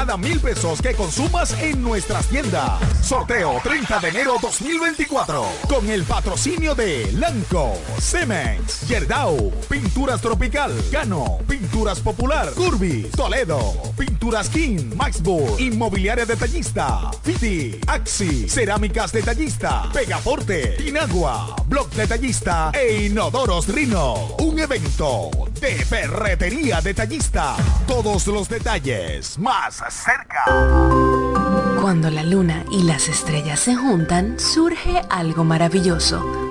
Mil pesos que consumas en nuestras tiendas. Sorteo 30 de enero 2024. Con el patrocinio de Lanco, Cemex, Yerdau, Pinturas Tropical, Cano, Pinturas Popular, Curvi, Toledo, Pinturas King, Maxburg, Inmobiliaria Detallista, Fiti, Axi, Cerámicas Detallista, Pegaforte, Inagua, Blog Detallista e Inodoros Rino. Un evento de ferretería detallista. Todos los detalles más Cuando la luna y las estrellas se juntan, surge algo maravilloso.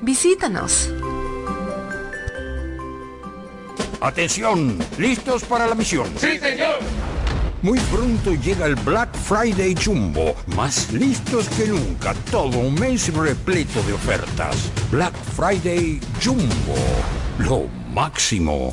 Visítanos. Atención, ¿listos para la misión? Sí, señor. Muy pronto llega el Black Friday Jumbo, más listos que nunca, todo un mes repleto de ofertas. Black Friday Jumbo, lo máximo.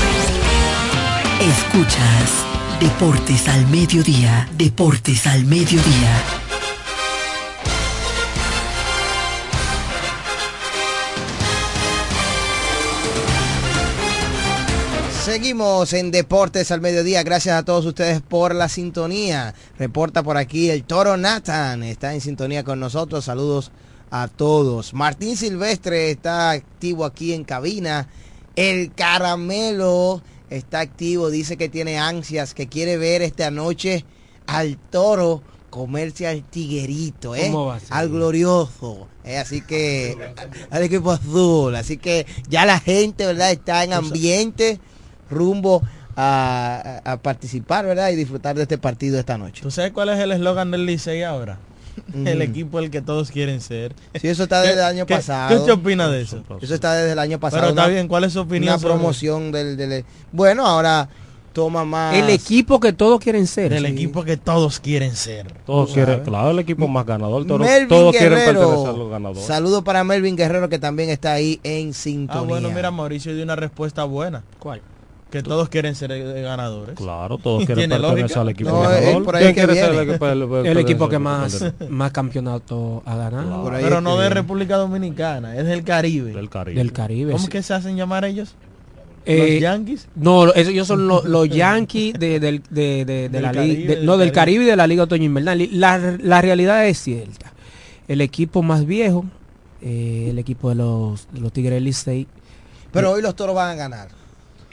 Escuchas Deportes al Mediodía, Deportes al Mediodía. Seguimos en Deportes al Mediodía. Gracias a todos ustedes por la sintonía. Reporta por aquí el Toro Nathan. Está en sintonía con nosotros. Saludos a todos. Martín Silvestre está activo aquí en cabina. El Caramelo está activo. Dice que tiene ansias, que quiere ver esta noche al Toro comerse al tiguerito, ¿eh? ¿Cómo va a ser? Al glorioso. ¿eh? Así que al equipo azul. Así que ya la gente, ¿verdad? Está en ambiente rumbo a, a- a participar, ¿verdad? Y disfrutar de este partido esta noche. ¿Tú sabes cuál es el eslogan del Licey ahora? El equipo el que todos quieren ser. Sí, eso está desde el ¿Qué- año qué- pasado. ¿Qué usted opina de eso? Eso está desde el año pasado. Pero está una- bien, ¿cuál es su opinión Una promoción del, del- Bueno, ahora toma más... El equipo que todos quieren ser. Sí. equipo que todos quieren ser. Todos quieren, claro, el equipo más ganador. Todos, Melvin todos quieren pertenecer a los ganadores. Saludo para Melvin Guerrero que también está ahí en Ah, sintonía. bueno, mira, Mauricio dio una respuesta buena. ¿Cuál? Que todos quieren ser eh, ganadores. Claro, todos quieren ¿Tiene pertenecer al equipo No, ganador. es por ahí ¿Quién que quiere ser viene. el equipo, el- El pertenecer equipo al que más, ganador? más campeonato ha ganado. Pero no de. República Dominicana, es del Caribe. Del Caribe. Del Caribe. ¿Cómo sí. que se hacen llamar ellos? Eh, ¿Los Yankees? No, lo- ellos son los, los Yankees de, del- de- de- de Del la Caribe, liga, de- del no del Caribe. Caribe y de la Liga Otoño Invernal. La, la realidad es cierta. El equipo más viejo, eh, el equipo de los, los Tigres Licey, Pero hoy los toros van a ganar.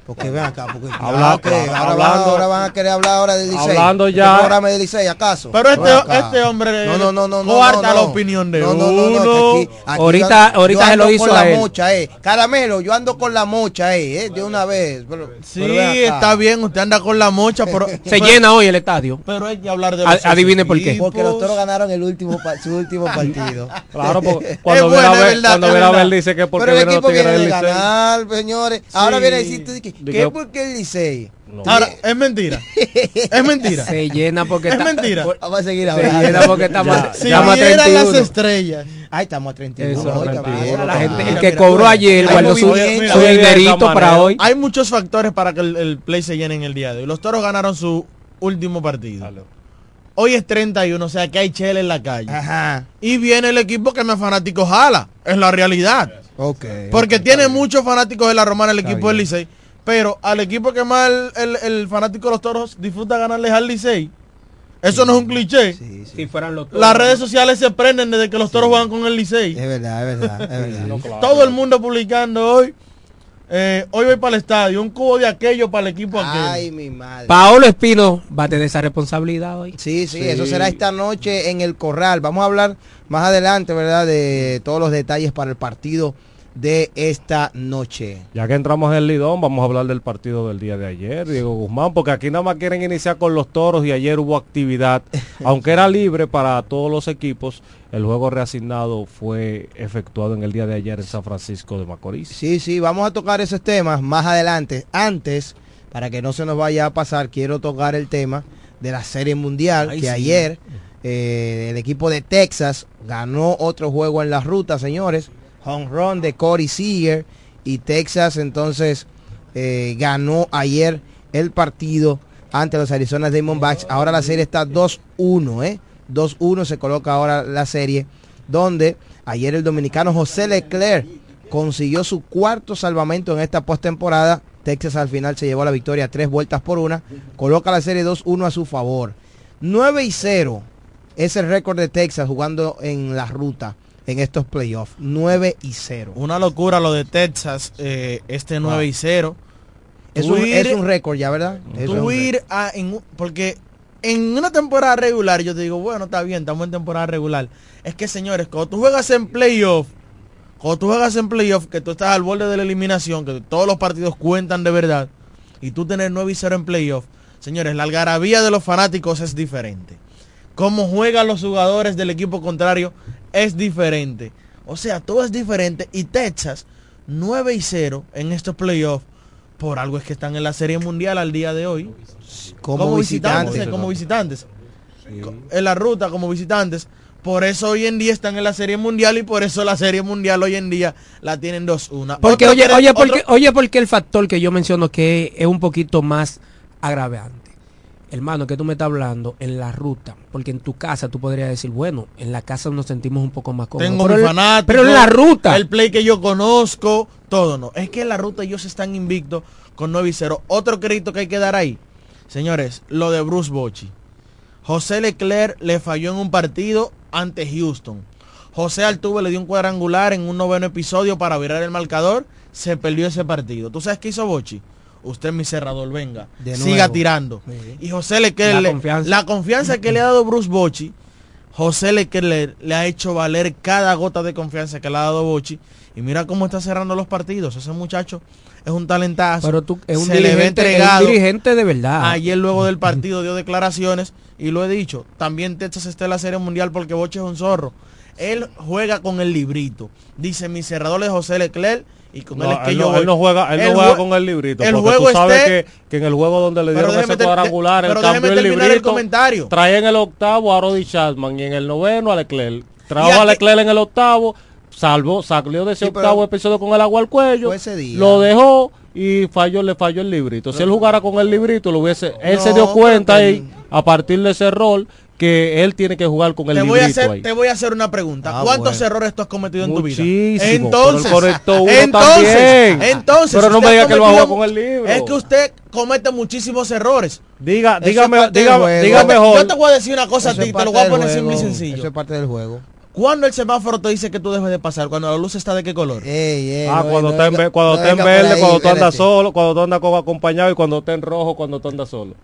Porque ven acá, porque Habla- Ah, ahora, hablando- van, ahora van a querer hablar ahora del Licey. Hablando Este ya- programa de Licey, ¿acaso? Pero este, este hombre No, no, no, no, no, coarta no, la no. opinión de No, no, uno. no, no, que aquí- aquí Ahorita- yo ando- ahorita yo se lo hizo con a la él. mocha, eh. Caramelo, yo ando con la mocha, eh, eh, de una vez. Pero, Sí, pero está bien, usted anda con la mocha, pero... se pero- llena hoy el estadio. Pero hay que hablar de los adivine por qué. Porque los toros ganaron el último su último partido. Claro, porque cuando verdad. dice que porque Pero el equipo viene de ganar, señores. Ahora viene a decir, ¿qué, que- porque el Licey? No. Ahora, es mentira. es mentira. Se llena porque Es está, mentira. Vamos a seguir Se hablando. llena porque estamos, Ya, Si vieran las 31. estrellas. Ay, estamos a 31. Eso, oiga, 31, mira, la gente, el que cobró ayer guardó su, su dinerito para hoy. Hay muchos factores para que el, el play se llene en el día de hoy. Los toros ganaron su último partido. Hoy es 31, o sea que hay chela en la calle. Ajá. Y viene el equipo que más fanáticos jala. Es la realidad. Ok. Porque tiene está muchos fanáticos de la Romana, el Está equipo del. Licey. Pero al equipo que más el, el- el fanático de los toros disfruta ganarles al Licey. Eso no es un cliché. Sí, sí. Si fueran los Las redes sociales se prenden desde que los toros juegan con el Licey. Es verdad, es verdad, es verdad. No, claro. Todo el mundo publicando hoy. eh, hoy voy para el estadio. Un cubo de aquello para el equipo aquel. Ay, mi madre. Paolo Espino va a tener esa responsabilidad hoy. Sí, sí, Sí. eso será esta noche en el Corral. Vamos a hablar más adelante, ¿verdad? De todos los detalles para el partido de esta noche. Ya que entramos en el Lidón, vamos a hablar del partido del día de ayer, Diego Guzmán, porque aquí nada más quieren iniciar con los toros y ayer hubo actividad, aunque era libre para todos los equipos, el juego reasignado fue efectuado en el día de ayer en San Francisco de Macorís. Sí, sí, vamos a tocar esos temas más adelante. Antes, para que no se nos vaya a pasar, quiero tocar el tema de la Serie Mundial, Ay, que sí. ayer eh, el equipo de Texas ganó otro juego en la ruta, señores. Home run de Corey Seager y Texas entonces eh, ganó ayer el partido ante los Arizona Diamondbacks. Ahora la serie está 2-1, ¿eh? 2-1 se coloca ahora la serie donde ayer el dominicano José Leclerc consiguió su cuarto salvamento en esta postemporada. Texas al final se llevó la victoria tres vueltas por una. Coloca la serie 2-1 a su favor. 9 y 0 es el récord de Texas jugando en la ruta en estos playoffs. 9 y 0. Una locura lo de Texas, eh, este 9 y 0. Es un, ir- es un récord ya, ¿verdad? Tú ir a, en porque en una temporada regular yo te digo, bueno, está bien, estamos en temporada regular. Es que señores, cuando tú juegas en playoff, cuando tú juegas en playoff, que tú estás al borde de la eliminación, que todos los partidos cuentan de verdad, y tú tener 9 y 0 en playoff, señores, la algarabía de los fanáticos es diferente. Cómo juegan los jugadores del equipo contrario es diferente. O sea, todo es diferente y Texas 9 y 0 en estos playoffs por algo es que están en la Serie Mundial al día de hoy. Como visitantes. Como visitantes. En la ruta como visitantes. Por eso hoy en día están en la Serie Mundial y por eso la Serie Mundial hoy en día la tienen 2-1. Porque oye, oye, porque, oye, porque el factor que yo menciono que es un poquito más agravante. Hermano, que tú me estás hablando en la ruta, porque en tu casa tú podrías decir, bueno, en la casa nos sentimos un poco más cómodos. Tengo pero, mi en- fanático, pero en la ruta. El play que yo conozco, todo no. Es que en la ruta ellos están invictos con 9 y 0. Otro crédito que hay que dar ahí. Señores, lo de Bruce Bochy. José Leclerc le falló en un partido ante Houston. José Altuve le dio un cuadrangular en un noveno episodio para virar el marcador. Se perdió ese partido. ¿Tú sabes qué hizo Bochy? Usted es mi cerrador, venga. Siga tirando. Sí. Y José Leclerc, La confianza. la confianza que le ha dado Bruce Bochy, José Leclerc le ha hecho valer cada gota de confianza que le ha dado Bochy. Y mira cómo está cerrando los partidos. Ese muchacho es un talentazo. Pero tú, es un, Se le ve dirigente, es un entregado. dirigente de verdad. Ayer luego del partido dio declaraciones y lo he dicho. También Texas está en la Serie Mundial porque Boche es un zorro. Él juega con el librito. Dice mi cerrador es José Leclerc y con él No, es que él, yo no, él juega, él El no juega jue- con el librito. el porque juego tú sabes esté- que, que en el juego donde le dieron ese cuadrangular, él el terminar el librito. comentario. Traía en el octavo a Roddy Chapman y en el noveno a Leclerc. Trajo Y a Leclerc en el octavo, salvó, salió de ese Sí, octavo episodio con el agua al cuello, fue ese día. lo dejó y falló, le falló el librito. Si él jugara con el librito, lo hubiese, él se dio cuenta ahí, a partir de ese rol, que él tiene que jugar con el Te librito voy, a hacer, ahí. te voy a hacer una pregunta. Ah, ¿Cuántos bueno. errores tú has cometido en tu vida? Entonces, pero uno entonces, también. entonces, Pero no me diga que él va a jugar cometido- con el libro. Es que usted comete muchísimos errores. Diga, dígame, dígame, dígame Yo te- mejor. Yo te voy a decir una cosa Eso a ti, te lo voy a poner simple y sencillo. Eso es parte del juego. ¿Cuándo el semáforo te dice que tú debes de pasar? Cuando la luz está de qué color. Ey, ey, Ah, no- cuando no está en, venga- ve- cuando no está en verde, ahí, cuando tú andas solo, cuando tú andas acompañado y cuando está en rojo, cuando tú andas solo.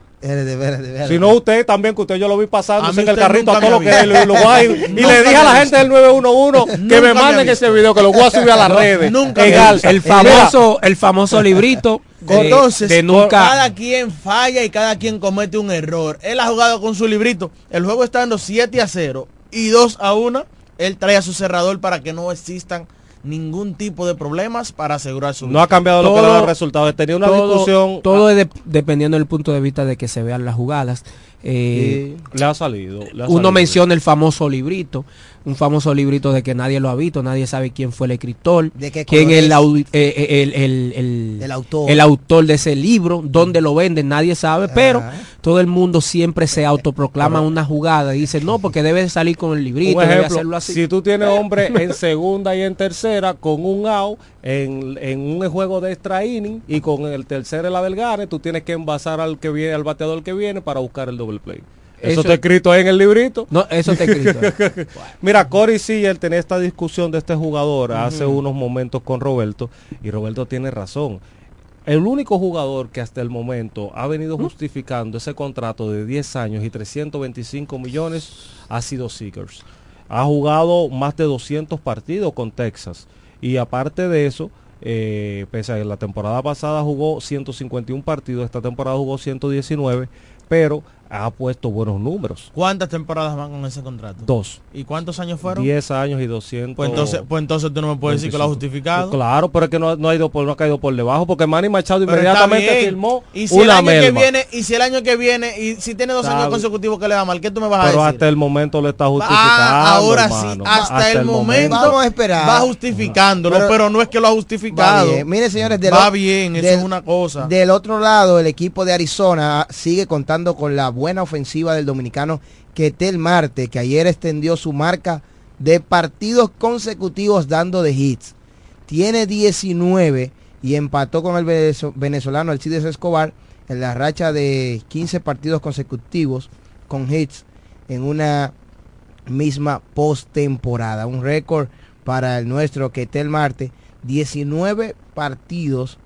Si no usted también, que usted yo lo vi pasando en el carrito a todo lo que ha él y lo guay. Y le dije a la gente del 911 que me manden ese video, que lo voy a subir a las redes. Nunca En el famoso, el famoso librito de, Entonces, de nunca. cada quien falla y cada quien comete un error. Él ha jugado con su librito. El juego está dando 7 a 0 y 2 a 1. Él trae a su cerrador para que no existan ningún tipo de problemas para asegurar su No ha cambiado lo que Todo- da el resultado. He tenido una todo, discusión. todo es de- dependiendo del punto de vista de que se vean las jugadas. Eh, Le ha salido. le ha uno salido. menciona el famoso librito, un famoso librito de que nadie lo ha visto, nadie sabe quién fue el escritor, ¿De qué quién es el, eh, eh, el, el- el- El autor. el autor de ese libro, dónde lo venden, nadie sabe, pero todo el mundo siempre se autoproclama una jugada y dice, no, porque debe salir con el librito, Un debe ejemplo, hacerlo así. si tú tienes hombre en segunda y en tercera con un out en, en un juego de extra inning y con el tercero en la del gane, tú tienes que envasar al que viene, al bateador que viene para buscar el play. Eso, Eso- está escrito ahí en el librito. No, eso está escrito. Mira, Cory Seager tenía esta discusión de este jugador hace unos momentos con Roberto y Roberto tiene razón. El único jugador que hasta el momento ha venido justificando ese contrato de 10 años y 325 millones ha sido Seegers. Ha jugado más de 200 partidos con Texas. Y aparte de eso, eh, pese a que la temporada pasada jugó 151 partidos, esta temporada jugó 119, pero ha puesto buenos números. ¿Cuántas temporadas van con ese contrato? Dos. ¿Y cuántos años fueron? 10 años y 200. Pues entonces, pues entonces tú no me puedes decir que lo ha 25. justificado. Claro, pero es que no, no ha ido por, no ha caído por debajo, porque Manny Machado Pero inmediatamente firmó y si el año que viene y si el año que viene y si tiene dos Está años consecutivos que le va mal, ¿qué tú me vas a pero decir? hasta el momento lo está justificando. Ah, ahora sí, hasta, el, momento, Vamos a esperar. va justificándolo, Pero- pero, no es que lo ha Va justificado. bien. Mire, señores, del va bien, eso del- es una cosa. Del otro lado, el equipo de Arizona sigue contando con la buena ofensiva del dominicano Ketel Marte, que ayer extendió su marca de partidos consecutivos dando de hits. Tiene 19 y empató con el venezo- venezolano Alcides Escobar en la racha de 15 partidos consecutivos con hits en una misma postemporada. Un récord para el nuestro Ketel Marte. 19 partidos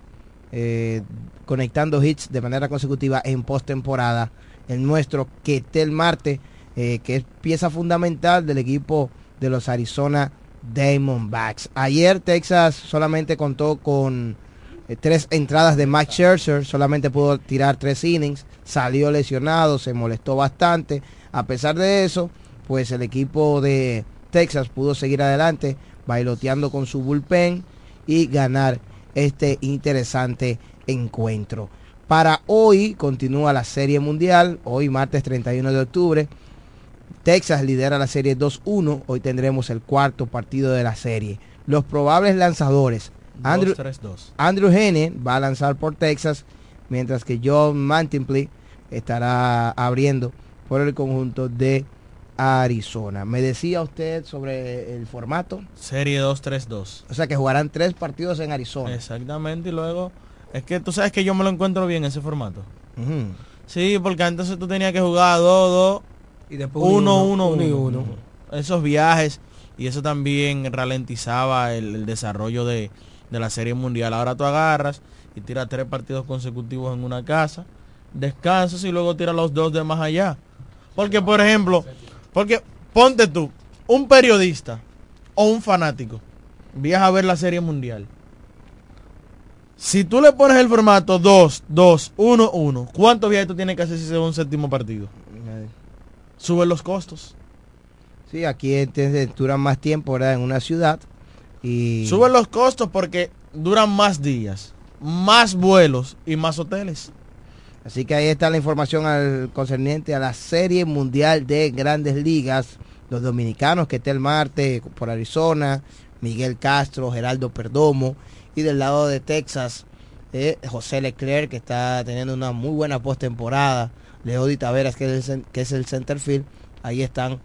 eh, conectando hits de manera consecutiva en postemporada. El nuestro Ketel Marte, eh, que es pieza fundamental del equipo de los Arizona Diamondbacks. Ayer Texas solamente contó con eh, tres entradas de Max Scherzer, solamente pudo tirar tres innings, salió lesionado, se molestó bastante. A pesar de eso, pues el equipo de Texas pudo seguir adelante, bailoteando con su bullpen y ganar este interesante encuentro. Para hoy continúa la Serie Mundial, hoy martes 31 de octubre. Texas lidera la serie 2-1. Hoy tendremos el cuarto partido de la serie. Los probables lanzadores. Andrew, 2-3-2. Andrew Heaney va a lanzar por Texas, mientras que John Mantinpley estará abriendo por el conjunto de Arizona. Me decía usted sobre el formato. Serie 2-3-2. O sea que jugarán tres partidos en Arizona. Exactamente, y luego... Es que tú sabes que yo me lo encuentro bien ese formato. Sí, porque antes tú tenías que jugar 2-2 y después 1 uno, 1 uno y 1 uno. Esos viajes y eso también ralentizaba el, el desarrollo de, de la serie mundial. Ahora tú agarras y tiras tres partidos consecutivos en una casa, descansas y luego tiras los dos de más allá. Porque, por ejemplo, porque ponte tú, un periodista o un fanático viaja a ver la serie mundial. Si tú le pones el formato 2, 2, 1, 1, ¿cuántos viajes tú tienes que hacer si se va un séptimo partido? Suben los costos. Sí, aquí entonces duran más tiempo ¿verdad? en una ciudad y Suben los costos porque duran más días, más vuelos y más hoteles. Así que ahí está la información al concerniente a la Serie Mundial de Grandes Ligas. Los dominicanos que está el martes por Arizona, Miguel Castro, Geraldo Perdomo. Y del lado de Texas, eh, José Leclerc, que está teniendo una muy buena postemporada. Leody Taveras, que es, el, que es el. Ahí están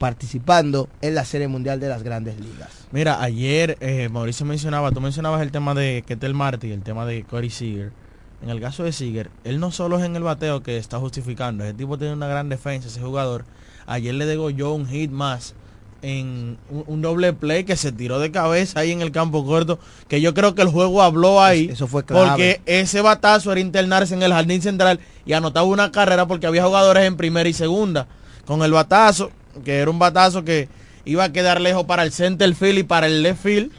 participando en la Serie Mundial de las Grandes Ligas. Mira, ayer eh, Mauricio mencionaba, tú mencionabas el tema de Ketel Marty, el tema de Corey Seager. En el caso de Seager, él no solo es en el bateo que está justificando, ese tipo tiene una gran defensa, ese jugador. Ayer le degolló un hit más en un, un doble play que se tiró de cabeza ahí en el campo corto, que yo creo que el juego habló ahí. Eso fue clave. Porque ese batazo era internarse en el jardín central y anotaba una carrera porque había jugadores en primera y segunda. Con el batazo, que era un batazo que iba a quedar lejos para el center field y para el left field.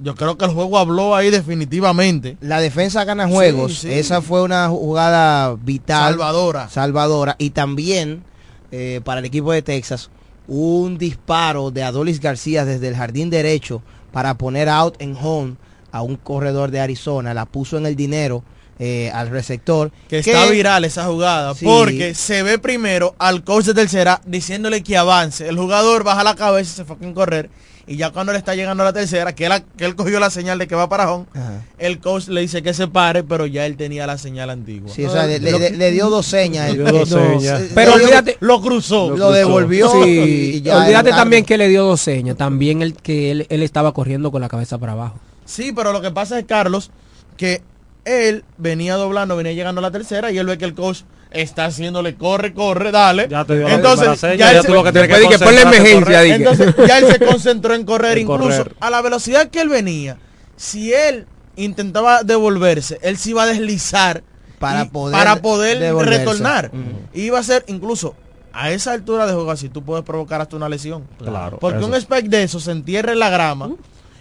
Yo creo que el juego habló ahí definitivamente. La defensa gana juegos. Sí, sí. Esa fue una jugada vital. Salvadora. Salvadora. Y también eh, para el equipo de Texas, un disparo de Adolis García desde el jardín derecho para poner out en home a un corredor de Arizona. La puso en el dinero eh, al receptor. Que está viral esa jugada. Sí. Porque se ve primero al coach de tercera diciéndole que avance. El jugador baja la cabeza y se fue a correr. Y ya cuando le está llegando a la tercera, que él, que él cogió la señal de que va para home, Ajá. el coach le dice que se pare, pero ya él tenía la señal antigua. Sí, o sea, le, Lo- le- le dio dos señas. Le dio dos No, señas. Pero olvídate, lo cruzó. Lo devolvió Sí, y ya olvídate también que le dio dos señas. También el que él, él estaba corriendo con la cabeza para abajo. Sí, pero lo que pasa es, Carlos, que él venía doblando, venía llegando a la tercera y él ve que el coach está haciéndole corre, corre, dale. Ya te dio Entonces, ya, ya él tú se- lo que tienes que Después di que ponle concentrarte en emergencia, correr. di que- entonces ya él se concentró en correr, En incluso correr. a la velocidad que él venía. Si él intentaba devolverse, él se iba a deslizar Para poder para poder devolverse. retornar. Ujú. Iba a ser incluso a esa altura de juego así tú puedes provocar hasta una lesión. Claro, Porque eso un spike de eso se entierra en la grama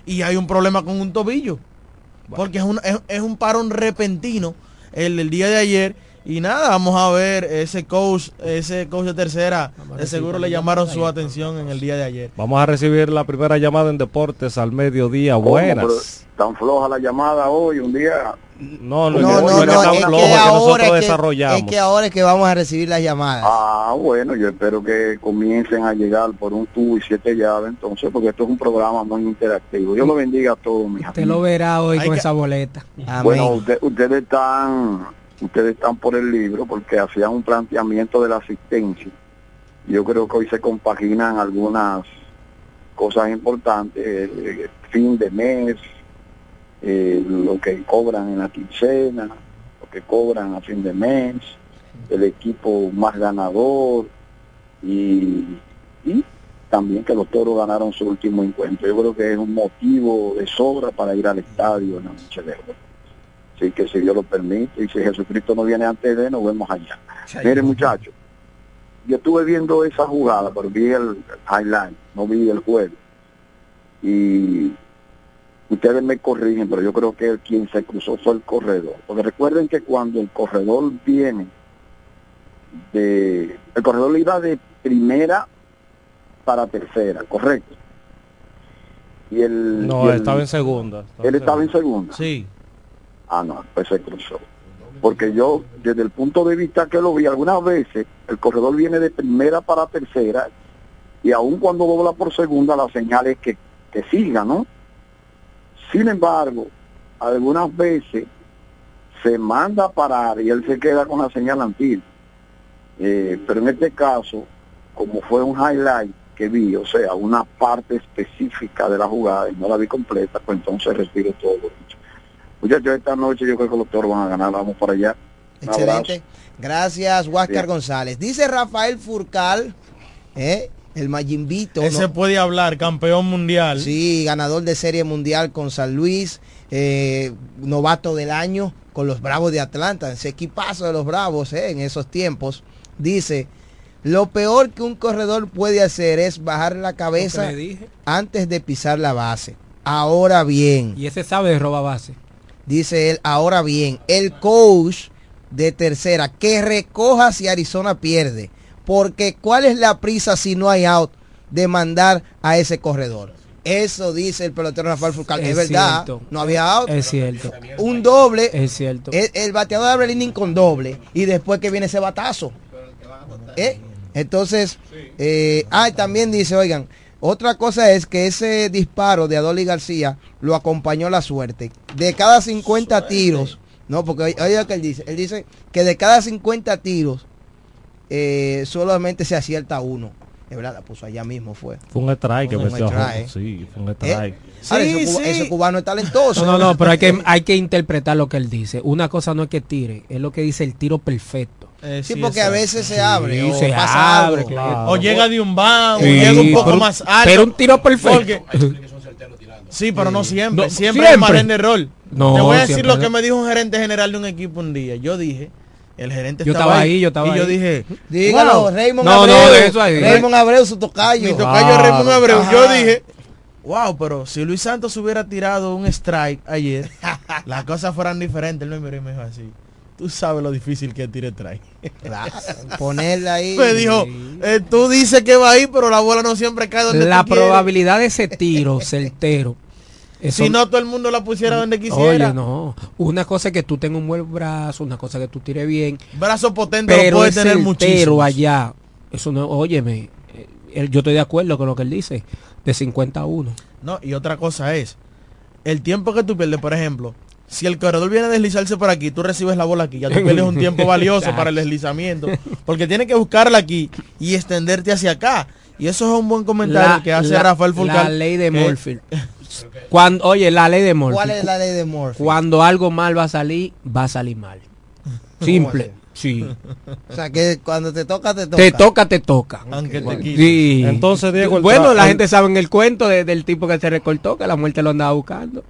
y hay un problema con un tobillo. Porque es un, es, es un parón repentino el del día de ayer. Y nada, vamos a ver ese coach, ese coach de tercera, de seguro le llamaron su atención en el día de ayer. Vamos a recibir la primera llamada en deportes al mediodía. Buenas. Tan floja la llamada hoy, un día. No, No, no, no, no, no, es que ahora nosotros es que, desarrollamos. es que ahora es que vamos a recibir las llamadas. Ah, bueno, yo espero que comiencen a llegar por un tubo y siete llaves, entonces, porque esto es un programa muy interactivo. Dios lo bendiga a todos, mis Usted lo verá hoy con esa boleta. Bueno, usted- ustedes están ustedes están por el libro porque hacían un planteamiento de la asistencia. Yo creo que hoy se compaginan algunas cosas importantes, eh, fin de mes, eh, lo que cobran en la quincena, lo que cobran a fin de mes, el equipo más ganador y, y también que los toros ganaron su último encuentro. Yo creo que es un motivo de sobra para ir al estadio en la noche de hoy. Así que si Dios lo permite y si Jesucristo no viene antes de, nos vemos allá. Miren muchachos, yo estuve viendo esa jugada, pero vi el highlight, no vi el juego. Y ustedes me corrigen, pero yo creo que el quien se cruzó fue el corredor. Porque recuerden que cuando el corredor viene de... El corredor iba de primera para tercera, correcto. Y el... No, y el- estaba en segunda. Él estaba en segunda. Sí. Ah, no, pues se cruzó. Porque yo, desde el punto de vista que lo vi, algunas veces el corredor viene de primera para tercera y aun cuando dobla por segunda, la señal es que, que siga, ¿no? Sin embargo, algunas veces se manda a parar y él se queda con la señal antigua. Eh, pero en este caso, como fue un highlight que vi, o sea, una parte específica de la jugada y no la vi completa, pues entonces retiro todo. lo dicho. Muchachos, esta noche yo creo que los toros van a ganar, vamos para allá. Un Excelente. abrazo. Gracias, Huáscar. González. Dice Rafael Furcal, ¿eh? el Mayimbito. Ese ¿no? puede hablar, campeón mundial. Sí, ganador de Serie Mundial con San Luis, eh, novato del año con los Bravos de Atlanta, ese equipazo de los Bravos eh, en esos tiempos. Dice, lo peor que un corredor puede hacer es bajar la cabeza antes de pisar la base. Ahora bien, Y ese sabe de roba base. Dice él, ahora bien, el coach de tercera, que recoja si Arizona pierde. Porque ¿cuál es la prisa si no hay out de mandar a ese corredor? Eso dice el pelotero Rafael Furcal. Es, Es verdad, cierto. no había out. Es cierto. Un doble, Es cierto. el, el bateador abre el con doble y después que viene ese batazo. ¿Eh? Entonces, eh, ah, también dice, oigan, otra cosa es que ese disparo de Adoli García lo acompañó la suerte. De cada 50 tiros, no, porque oye lo que él dice, él dice que de cada 50 tiros eh, solamente se acierta uno. Es verdad, la puso allá mismo fue. Fue un strike que Fue un metió. Sí, fue un ¿Eh? strike. Ahora, Sí, ese, cuba- sí. ese cubano es talentoso. No, no, no, pero hay que, hay que interpretar lo que él dice. Una cosa no es que tire, es lo que dice el tiro perfecto. Eh, Sí, porque a veces se abre Sí, o se pasa abre, algo. claro. O llega de un ban, o Sí, llega un poco pero- más alto. pero un tiro perfecto. Porque- sí, pero no siempre. No, siempre, siempre. hay margen de error. No, Te voy a decir siempre lo que no. me dijo un gerente general de un equipo un día. Yo dije, el gerente Yo estaba ahí, yo estaba Y yo ahí. dije, Dígalo, wow. Raymond No, no, Abreu. de eso ahí. Raymond Abreu, su tocayo. Mi tocayo Raymond Abreu. Ajá. Yo dije, wow, pero si Luis Santos hubiera tirado un strike ayer, las cosas fueran diferentes. Él me miró y me dijo así. Tú sabes lo difícil que es strike. Claro, ponerla ahí. Me dijo, eh, tú dices que va ahí, pero la bola no siempre cae donde La tú quieres. probabilidad de ese tiro certero. eso- Si no, todo el mundo la pusiera donde quisiera. Oye, no. Una cosa es que tú tengas un buen brazo, una cosa es que tú tires bien. Brazo potente lo Pero puede es tener certero muchísimo. allá. Eso no, óyeme, eh, yo estoy de acuerdo con lo que él dice. De 50 a 1. No, y otra cosa es, el tiempo que tú pierdes, por ejemplo, si el corredor viene a deslizarse por aquí, tú recibes la bola aquí, ya tú pierdes un tiempo valioso para el deslizamiento, porque tienes que buscarla aquí y extenderte hacia acá. Y eso es un buen comentario que hace Rafael Fulcar. La ley de Morphy. Cuando, oye, la ley de Morphy. ¿Cuál es la ley de Morphy? Cuando algo mal va a salir, va a salir mal. Simple. Sí. O sea, que cuando te toca, te toca. Te toca, te toca. Aunque te quite. Sí. Entonces, Diego, bueno, la gente sabe en el cuento de- del tipo que se recortó, que la muerte lo andaba buscando.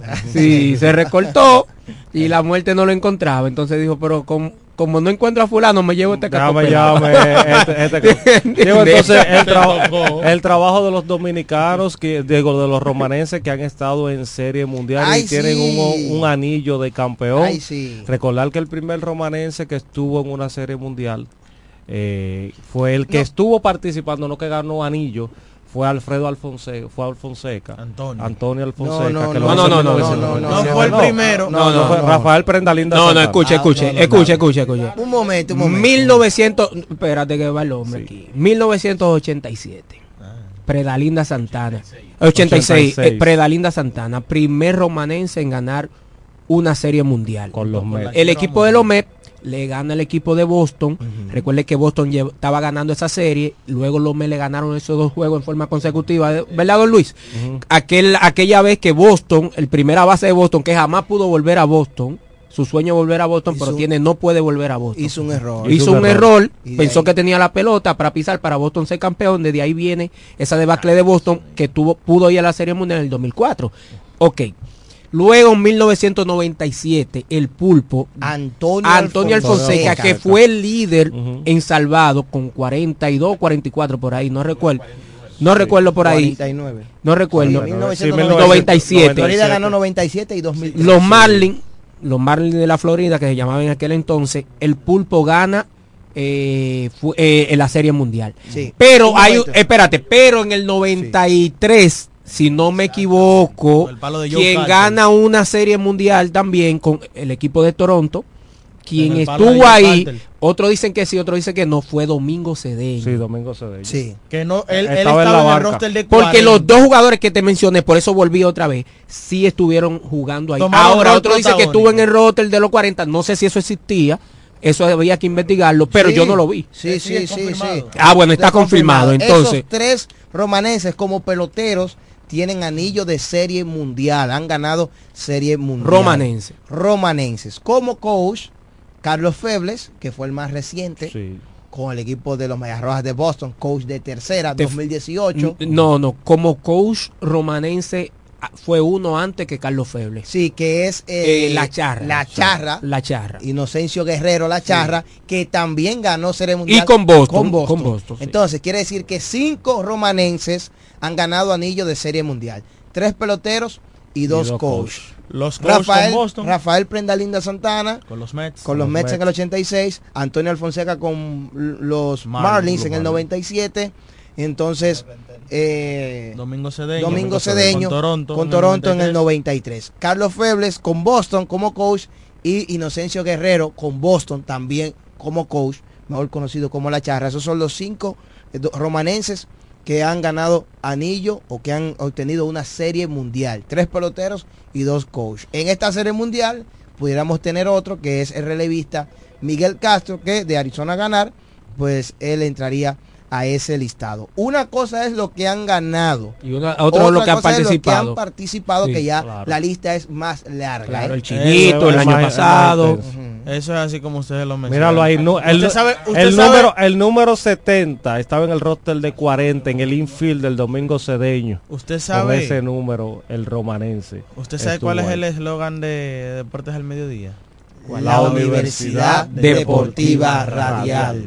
Sí, se recortó y la muerte no lo encontraba. Entonces dijo, pero com- como no encuentro a fulano, me llevo este caco este- este- entonces el, tra- trabajo de los dominicanos, que digo, de los romanenses que han estado en serie mundial Ay, y tienen sí. un, un anillo de campeón. Ay, sí. Recordar que el primer romanense que estuvo en una serie mundial eh, fue el que estuvo participando, no que ganó anillo, fue Alfredo Alfonseca, fue Alfonseca. Antonio. Antonio Alfonseca. No, no, que no, lo no, no, no, no, 1997. no, no fue el primero. No, no, fue Rafael Prendalinda No, no, Santana. escuche, Ah, escuche, no, no, escuche, no. escuche, escuche. Un momento, un momento. 1900, espérate que va el hombre aquí. 1987. Predalinda Santana. 86, 86. eh, Predalinda Santana, primer romanense en ganar una serie mundial. Con los Mets. El equipo de los Mets le gana el equipo de Boston. Recuerde que Boston lle- estaba ganando esa serie. Luego los Mets le ganaron esos dos juegos en forma consecutiva. ¿Verdad, don Luis? Aquel, aquella vez que Boston, el primera base de Boston, que jamás pudo volver a Boston. Su sueño es volver a Boston, Hizo- pero tiene no puede volver a Boston. Hizo un error. Hizo un error, pensó ahí- que tenía la pelota para pisar para Boston ser campeón, desde ahí viene esa debacle de Boston que tuvo pudo ir a la Serie Mundial en el 2004. Ok. Luego en 1997 el pulpo Antonio, Antonio Alfonseca, que fue el líder en salvado con 42, 44 por ahí, no recuerdo. No recuerdo por ahí. 49. No recuerdo. Sí, 97. Florida ganó 97 y 2003. Los Marlins, los Marlins de la Florida, que se llamaban en aquel entonces, el pulpo gana eh, fu- eh, en la Serie Mundial. Sí. Pero hay, espérate, pero en el 93, si no me equivoco, quien gana una Serie Mundial también con el equipo de Toronto, quien estuvo ahí, otros dicen que sí, otros dicen que no, fue Domingo Cedeño. Sí, Domingo Cedeño. Sí. Que no, él, él Estaba en la en, el roster de Porque 40. los dos jugadores que te mencioné, por eso volví otra vez, sí estuvieron jugando ahí. Tomaron Ahora otro dice que estuvo en el roster de los 40, no sé si eso existía, eso había que investigarlo, pero Sí. yo no lo vi. Sí, sí, sí, sí. Ah, bueno, está confirmado, entonces. Esos tres romanenses como peloteros tienen anillo de serie mundial, han ganado serie mundial. Romanense. Romanenses. Como coach, Carlos Febles, que fue el más reciente, con el equipo de los Medias Rojas de Boston, coach de tercera, Te- 2018. No, no, como coach romanense fue uno antes que Carlos Feble. Sí, que es eh, Eh, la charra. La charra. La charra. Inocencio Guerrero La Charra, que también ganó Serie Mundial. Y con Boston, Con Boston. con Boston, sí. Entonces, quiere decir que cinco romanenses han ganado anillo de Serie Mundial. Tres peloteros y dos, dos coach. coach. Los coach Rafael, con Boston. Rafael Prendalinda Santana Con los Mets. con los Mets en el 86, Antonio Alfonseca con los Marlins, Marlins los en el Marlins. 97. Entonces, eh, Domingo Cedeño. Domingo Cedeño Con Toronto. con en el Toronto en el 93. 93. Carlos Febles con Boston como coach y Inocencio Guerrero con Boston también como coach, mejor conocido como La Charra. Esos son los cinco eh, romanenses que han ganado anillo o que han obtenido una serie mundial. Tres peloteros y dos coach. En esta serie mundial pudiéramos tener otro que es el relevista Miguel Castro que de Arizona a ganar, pues él entraría a ese listado. Una cosa es lo que han ganado. Y una- otro es lo que han cosa es participado. han participado Sí, que ya claro. la lista es más larga. Claro, ¿eh? el Chinito, el año pasado. Eso es así como ustedes lo mencionan. Míralo ahí, nu- el, Usted sabe, usted el sabe- número, el número 70 estaba en el roster de 40 en el infield del Domingo Cedeño. Usted Con sabe- ese número, el romanense. ¿Usted sabe cuál es ahí. el eslogan de Deportes al Mediodía? La Universidad Deportiva Radial.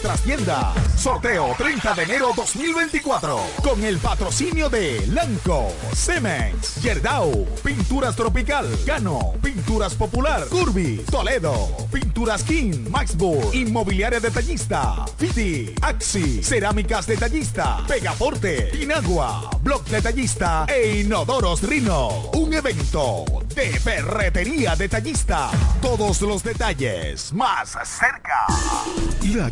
nuestras tiendas. Sorteo 30 de enero 2024. Con el patrocinio de Lanco, Cemex, Yerdau, Pinturas Tropical, Gano, Pinturas Popular, Curby, Toledo, Pinturas King, Maxburg, Inmobiliaria Detallista, Fiti, Axi, Cerámicas Detallista, Pegaporte, Inagua, Block Detallista e Inodoros Rino. Un evento de ferretería detallista. Todos los detalles más cerca. La